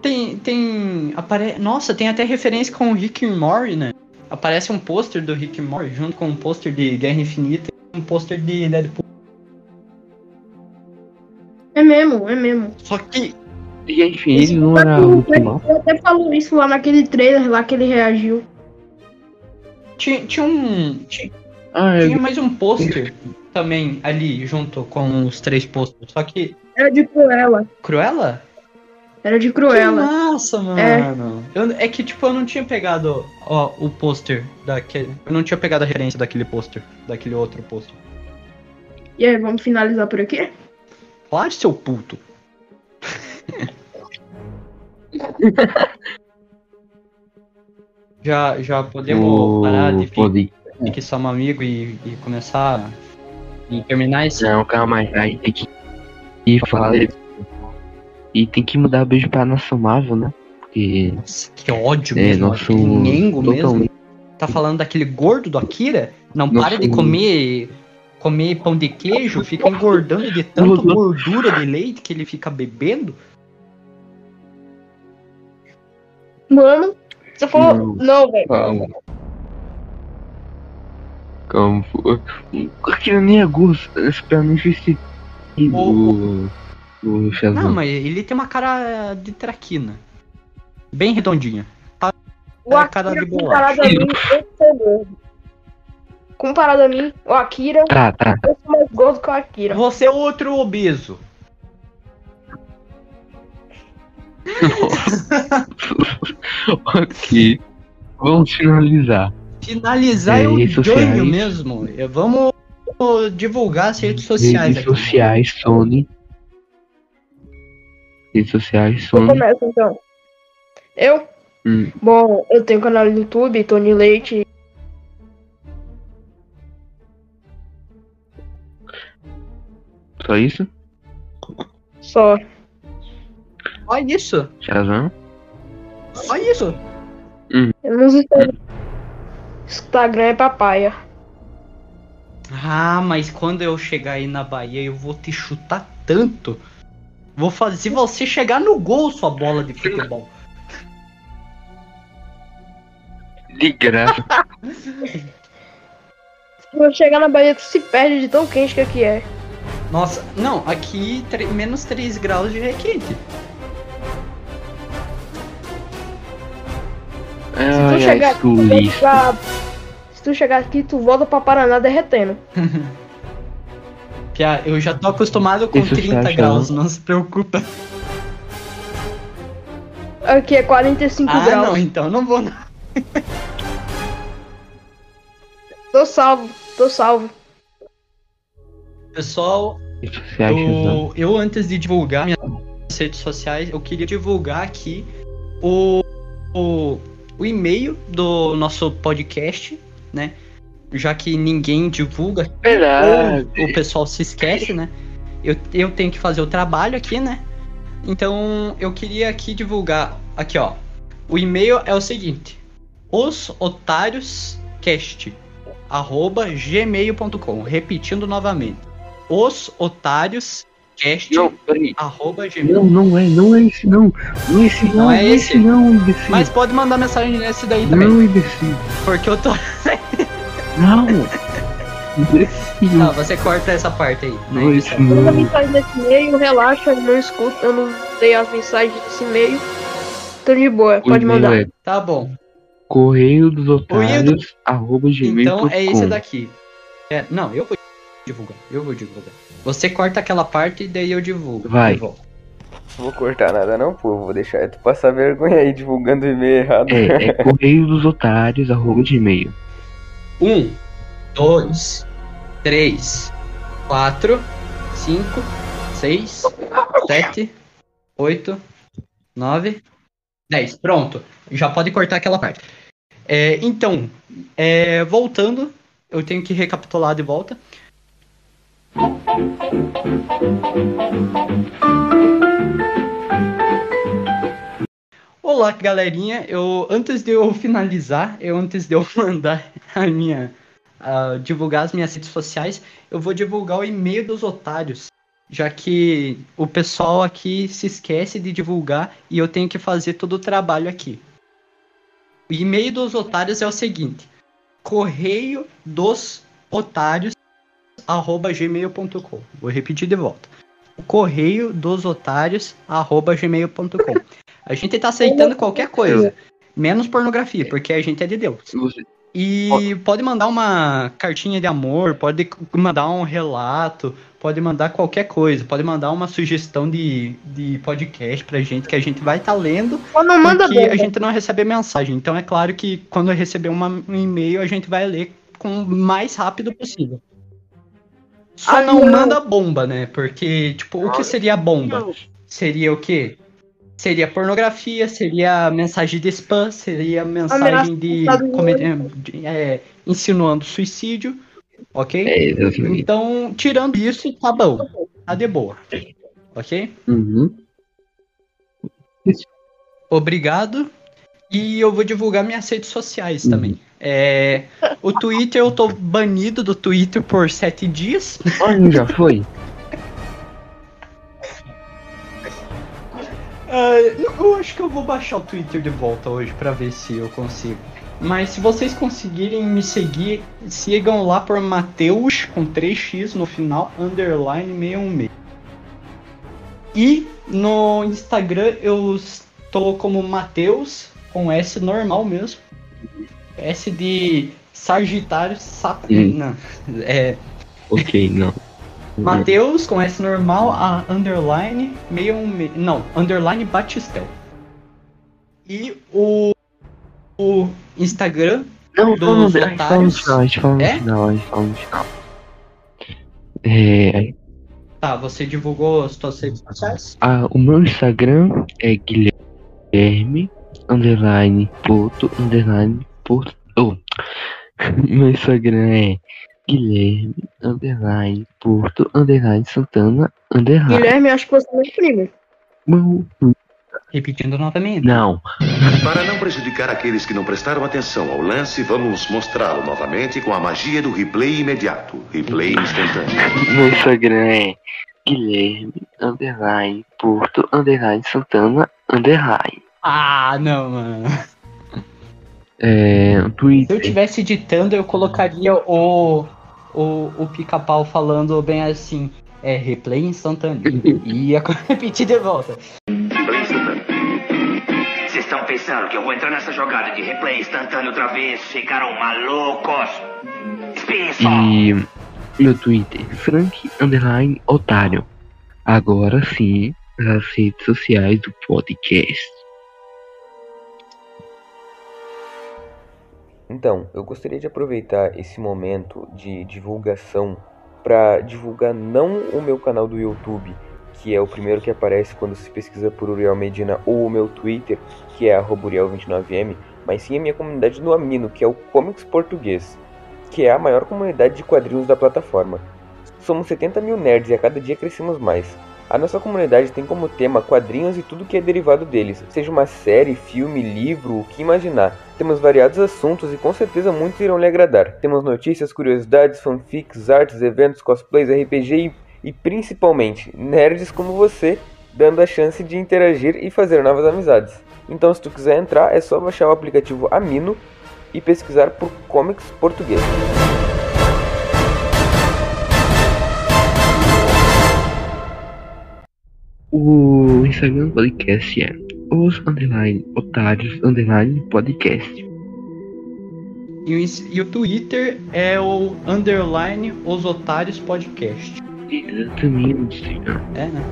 Tem, tem, apare... nossa, tem até referência com o Rick and Morty, né? Aparece um pôster do Rick and Morty junto com um pôster de Guerra Infinita e um pôster de Deadpool. É mesmo, é mesmo. Só que, E enfim, ele não era mal. Ele até falou isso lá naquele trailer lá que ele reagiu. tinha, tinha um, tinha, Ah, tinha mais um pôster também ali junto com os três pôsteres. Só que, Era de Cruella. Cruella? Era de Que Cruella. massa, mano. É. Eu- é que, tipo, eu não tinha pegado ó, o pôster daquele. Eu não tinha pegado a referência daquele pôster, daquele outro pôster. E aí, vamos finalizar por aqui? Claro, seu puto. já, já podemos parar de O... Fingir que somos amigos e, e começar e terminar esse. Não, calma aí. Aí tem que ir falar. E tem que mudar beijo pra nação Marvel, né? Porque. Nossa, que ódio É, mesmo. nosso. Nengo mesmo. Tá falando daquele gordo do Akira? Não Nosso- para de comer comer pão de queijo, fica engordando de tanta gordura de leite que ele fica bebendo. Mano, você falou. Não. Não, velho. Pô. Aquilo nem é gosto. Esse pra mim fez sentido. O. O Shazam. Não, mas ele tem uma cara de traquina. Bem redondinha. O É, cara Akira, de comparado a mim, eu sou gordo. Comparado a mim, o Akira, Tá, tá. eu sou mais gordo que o Akira. Você é outro obeso. ok. Vamos finalizar. Finalizar É, é, o redes ganho sociais. mesmo. É, Vamos divulgar as redes sociais Redes aqui. sociais, Sony. Redes sociais, Eu Sony. começo então. Eu? Hum. Bom, eu tenho canal no YouTube, Tony Leite. Só isso? Só. Olha isso. Shazam? Olha isso. Eu não sei. Instagram é papaya. Ah, mas quando eu chegar aí na Bahia, eu vou te chutar tanto. Vou fazer você chegar no gol, sua bola de futebol. De graça. Se eu chegar na Bahia, tu se perde de tão quente que aqui é. Nossa, não, aqui menos 3 graus já é Ai, ai, chegar- sulista. Já- Se tu chegar aqui, tu volta pra Paraná derretendo. Pia, eu já tô acostumado com Isso você 30 acha, graus, não se preocupa. Aqui é 45 Ah, graus. não, então não vou. não. Tô salvo, tô salvo. Pessoal, eu, eu antes de divulgar minhas redes sociais, eu queria divulgar aqui o, o, o e-mail do nosso podcast, né? Já que ninguém divulga, ou o pessoal se esquece, né? Eu, eu tenho que fazer o trabalho aqui, né? Então eu queria aqui divulgar. Aqui, ó. O e-mail é o seguinte: osotarioscast arroba gmail.com. Repetindo novamente. Osotarioscast Não, peraí. arroba gmail. Não, não é, não é esse não. Não é esse não, Não é é esse? esse não, imbecil. Mas pode mandar mensagem nesse daí também. Não, imbecil. Porque eu tô. Não. Imbecil. Tá, você corta essa parte aí. na Não é edição. esse Manda não. mensagem nesse e-mail, relaxa, eu não escuto, eu não dei as mensagens desse e-mail. Tô de boa, O pode mandar. é Tá bom. correio dos e-mail do- otários, arroba gmail.com. Então é esse daqui. É, não, eu vou divulgar. Eu vou divulgar. Você corta aquela parte e daí eu divulgo. Vai. de volta. Não vou cortar nada não, pô. Vou deixar tu passar vergonha aí divulgando o e-mail errado. É, é correio dos otários, arroba gmail. Um, dois, três, quatro, cinco, seis, sete, oito, nove, dez. Pronto. Já pode cortar aquela parte. É, então, é, voltando, eu tenho que recapitular de volta. Olá, galerinha. Eu antes de eu finalizar, eu antes de eu mandar a minha ah, divulgar as minhas redes sociais, eu vou divulgar o e-mail dos otários, já que o pessoal aqui se esquece de divulgar e eu tenho que fazer todo o trabalho aqui. O e-mail dos otários é o seguinte: correio dos otários gmail.com. Vou repetir de volta. Correio dos otários arroba gmail.com. A gente tá aceitando qualquer coisa, menos pornografia, porque a gente é de Deus. E pode mandar uma cartinha de amor, pode mandar um relato, pode mandar qualquer coisa, pode mandar uma sugestão de, de podcast pra gente que a gente vai estar lendo, Ou não manda porque a gente não recebe mensagem. Então é claro que quando receber uma- um e-mail a gente vai ler com o mais rápido possível. Só Ah, não, não. manda bomba, né? Porque, tipo, o que seria bomba? Seria o quê? Seria pornografia, seria mensagem de spam, seria Ameaça mensagem de, come- de- é, insinuando suicídio, ok? É. Então, tirando isso, tá bom, tá de boa, ok? Uhum. Obrigado. E eu vou divulgar minhas redes sociais também. É, o Twitter, eu tô banido do Twitter por sete dias. Olha, já foi? Ah, eu, acho que eu vou baixar o Twitter de volta hoje pra ver se eu consigo. Mas se vocês conseguirem me seguir, sigam lá por Mateus com 3x no final, underline 616. E no Instagram eu estou como Mateus com S normal mesmo. S de Sagitário Sapo. Hum. Não, é Ok, não. Mateus com S normal, a underline 616. Não, underline Batistel. E o, o Instagram. Não, dos não, não, a gente fala no otários. final, a gente fala no É? fala no final. É, Tá, você divulgou as suas redes sociais? a, o meu Instagram é Guilherme, underline, ponto, underline, ponto. Oh. Meu Instagram é Guilherme, underline, Porto, underline, Santana, underline. Guilherme, acho que você não é. Meu- Repetindo novamente. Não, Para não prejudicar aqueles que não prestaram atenção ao lance, vamos mostrá-lo novamente com a magia do replay imediato. Replay instantâneo. meu Instagram é Guilherme, underline, Porto, underline, Santana, underline. Ah, não, mano. É, Se eu Twitter, tivesse editando, eu colocaria o, o, o pica-pau falando bem assim. É replay instantâneo. e ia repetir de volta. Replay instantâneo. Vocês estão pensando que eu vou entrar nessa jogada de replay instantâneo outra vez? Ficaram malucos? Só! e meu Twitter, Frank, underline, Otário. Agora sim, as redes sociais do podcast. Então, eu gostaria de aproveitar esse momento de divulgação para divulgar não o meu canal do YouTube, que é o primeiro que aparece quando se pesquisa por Uriel Medina, ou o meu Twitter, que é @uriel29m, mas sim a minha comunidade no Amino, que é o Comics Português, que é a maior comunidade de quadrinhos da plataforma. Somos 70 mil nerds e a cada dia crescemos mais. A nossa comunidade tem como tema quadrinhos e tudo que é derivado deles, seja uma série, filme, livro, o que imaginar. Temos variados assuntos e com certeza muitos irão lhe agradar. Temos notícias, curiosidades, fanfics, artes, eventos, cosplays, RPG e, e principalmente nerds como você, dando a chance de interagir e fazer novas amizades. Então, se tu quiser entrar, é só baixar o aplicativo Amino e pesquisar por Comics Português. O Instagram do podcast é os underline otários underline podcast. E o, e o Twitter é o underline Os Otários Podcast. Exatamente. É, né?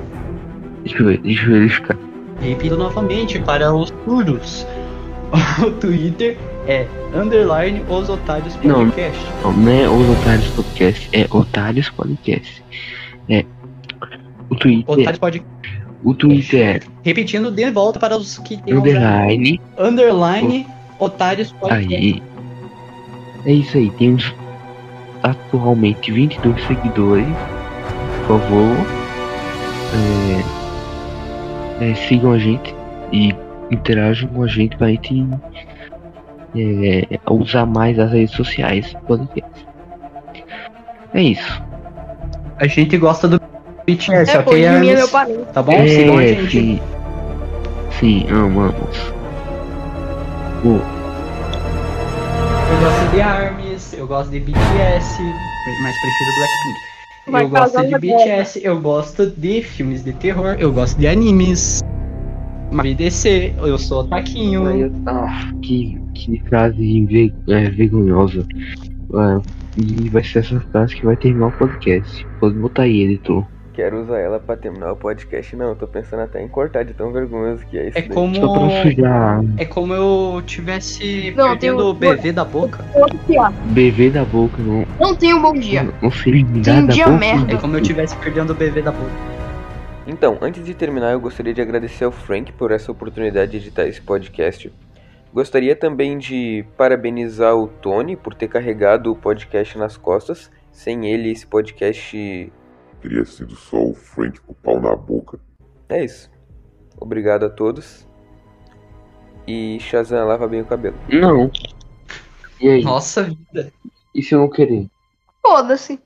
Deixa eu ver, deixa eu verificar. Repito novamente para os surdos. O Twitter é underline Os Otários. Podcast. Não, não é os otários podcast, é otários podcast. É. O Twitter, Otários Podcast. O Twitter Repetindo de volta para os que tem underline. underline Otários Podcast. Aí. É isso aí, temos atualmente 22 seguidores. Por favor, é, é, sigam a gente e interajam com a gente pra gente é, usar mais as redes sociais do podcast. É isso. A gente gosta do BTS, É, ok, mim é meu parente. Tá bom? Sigam a É, gente. sim. Sim, amamos. Pô, Eu gosto de ARMS, eu gosto de BTS, mas prefiro Blackpink. Vai eu gosto de BTS, eu gosto de filmes de terror, eu gosto de animes. BDC, eu sou taquinho. Aí eu- ah, que, que frase é, vergonhosa. Ah, e vai ser essa frase que vai terminar o podcast. Pode botar aí, editor. Quero usar ela pra terminar o podcast, não. Eu tô pensando até em cortar de tão vergonhoso que é isso. É daí. como. É como eu tivesse Não, perdendo o BV da boca. BV da boca, não. Não tem um bom dia. Não, não sei Tem um da dia boca. merda. É como eu tivesse perdendo o BV da boca. Então, antes de terminar, eu gostaria de agradecer ao Frank por essa oportunidade de editar esse podcast. Gostaria também de parabenizar o Tony por ter carregado o podcast nas costas. Sem ele, esse podcast Teria sido só o Frank com o pau na boca. é isso. Obrigado a todos. E Shazam, lava bem o cabelo. Não. E aí? Nossa vida. E se eu não querer? Foda-se.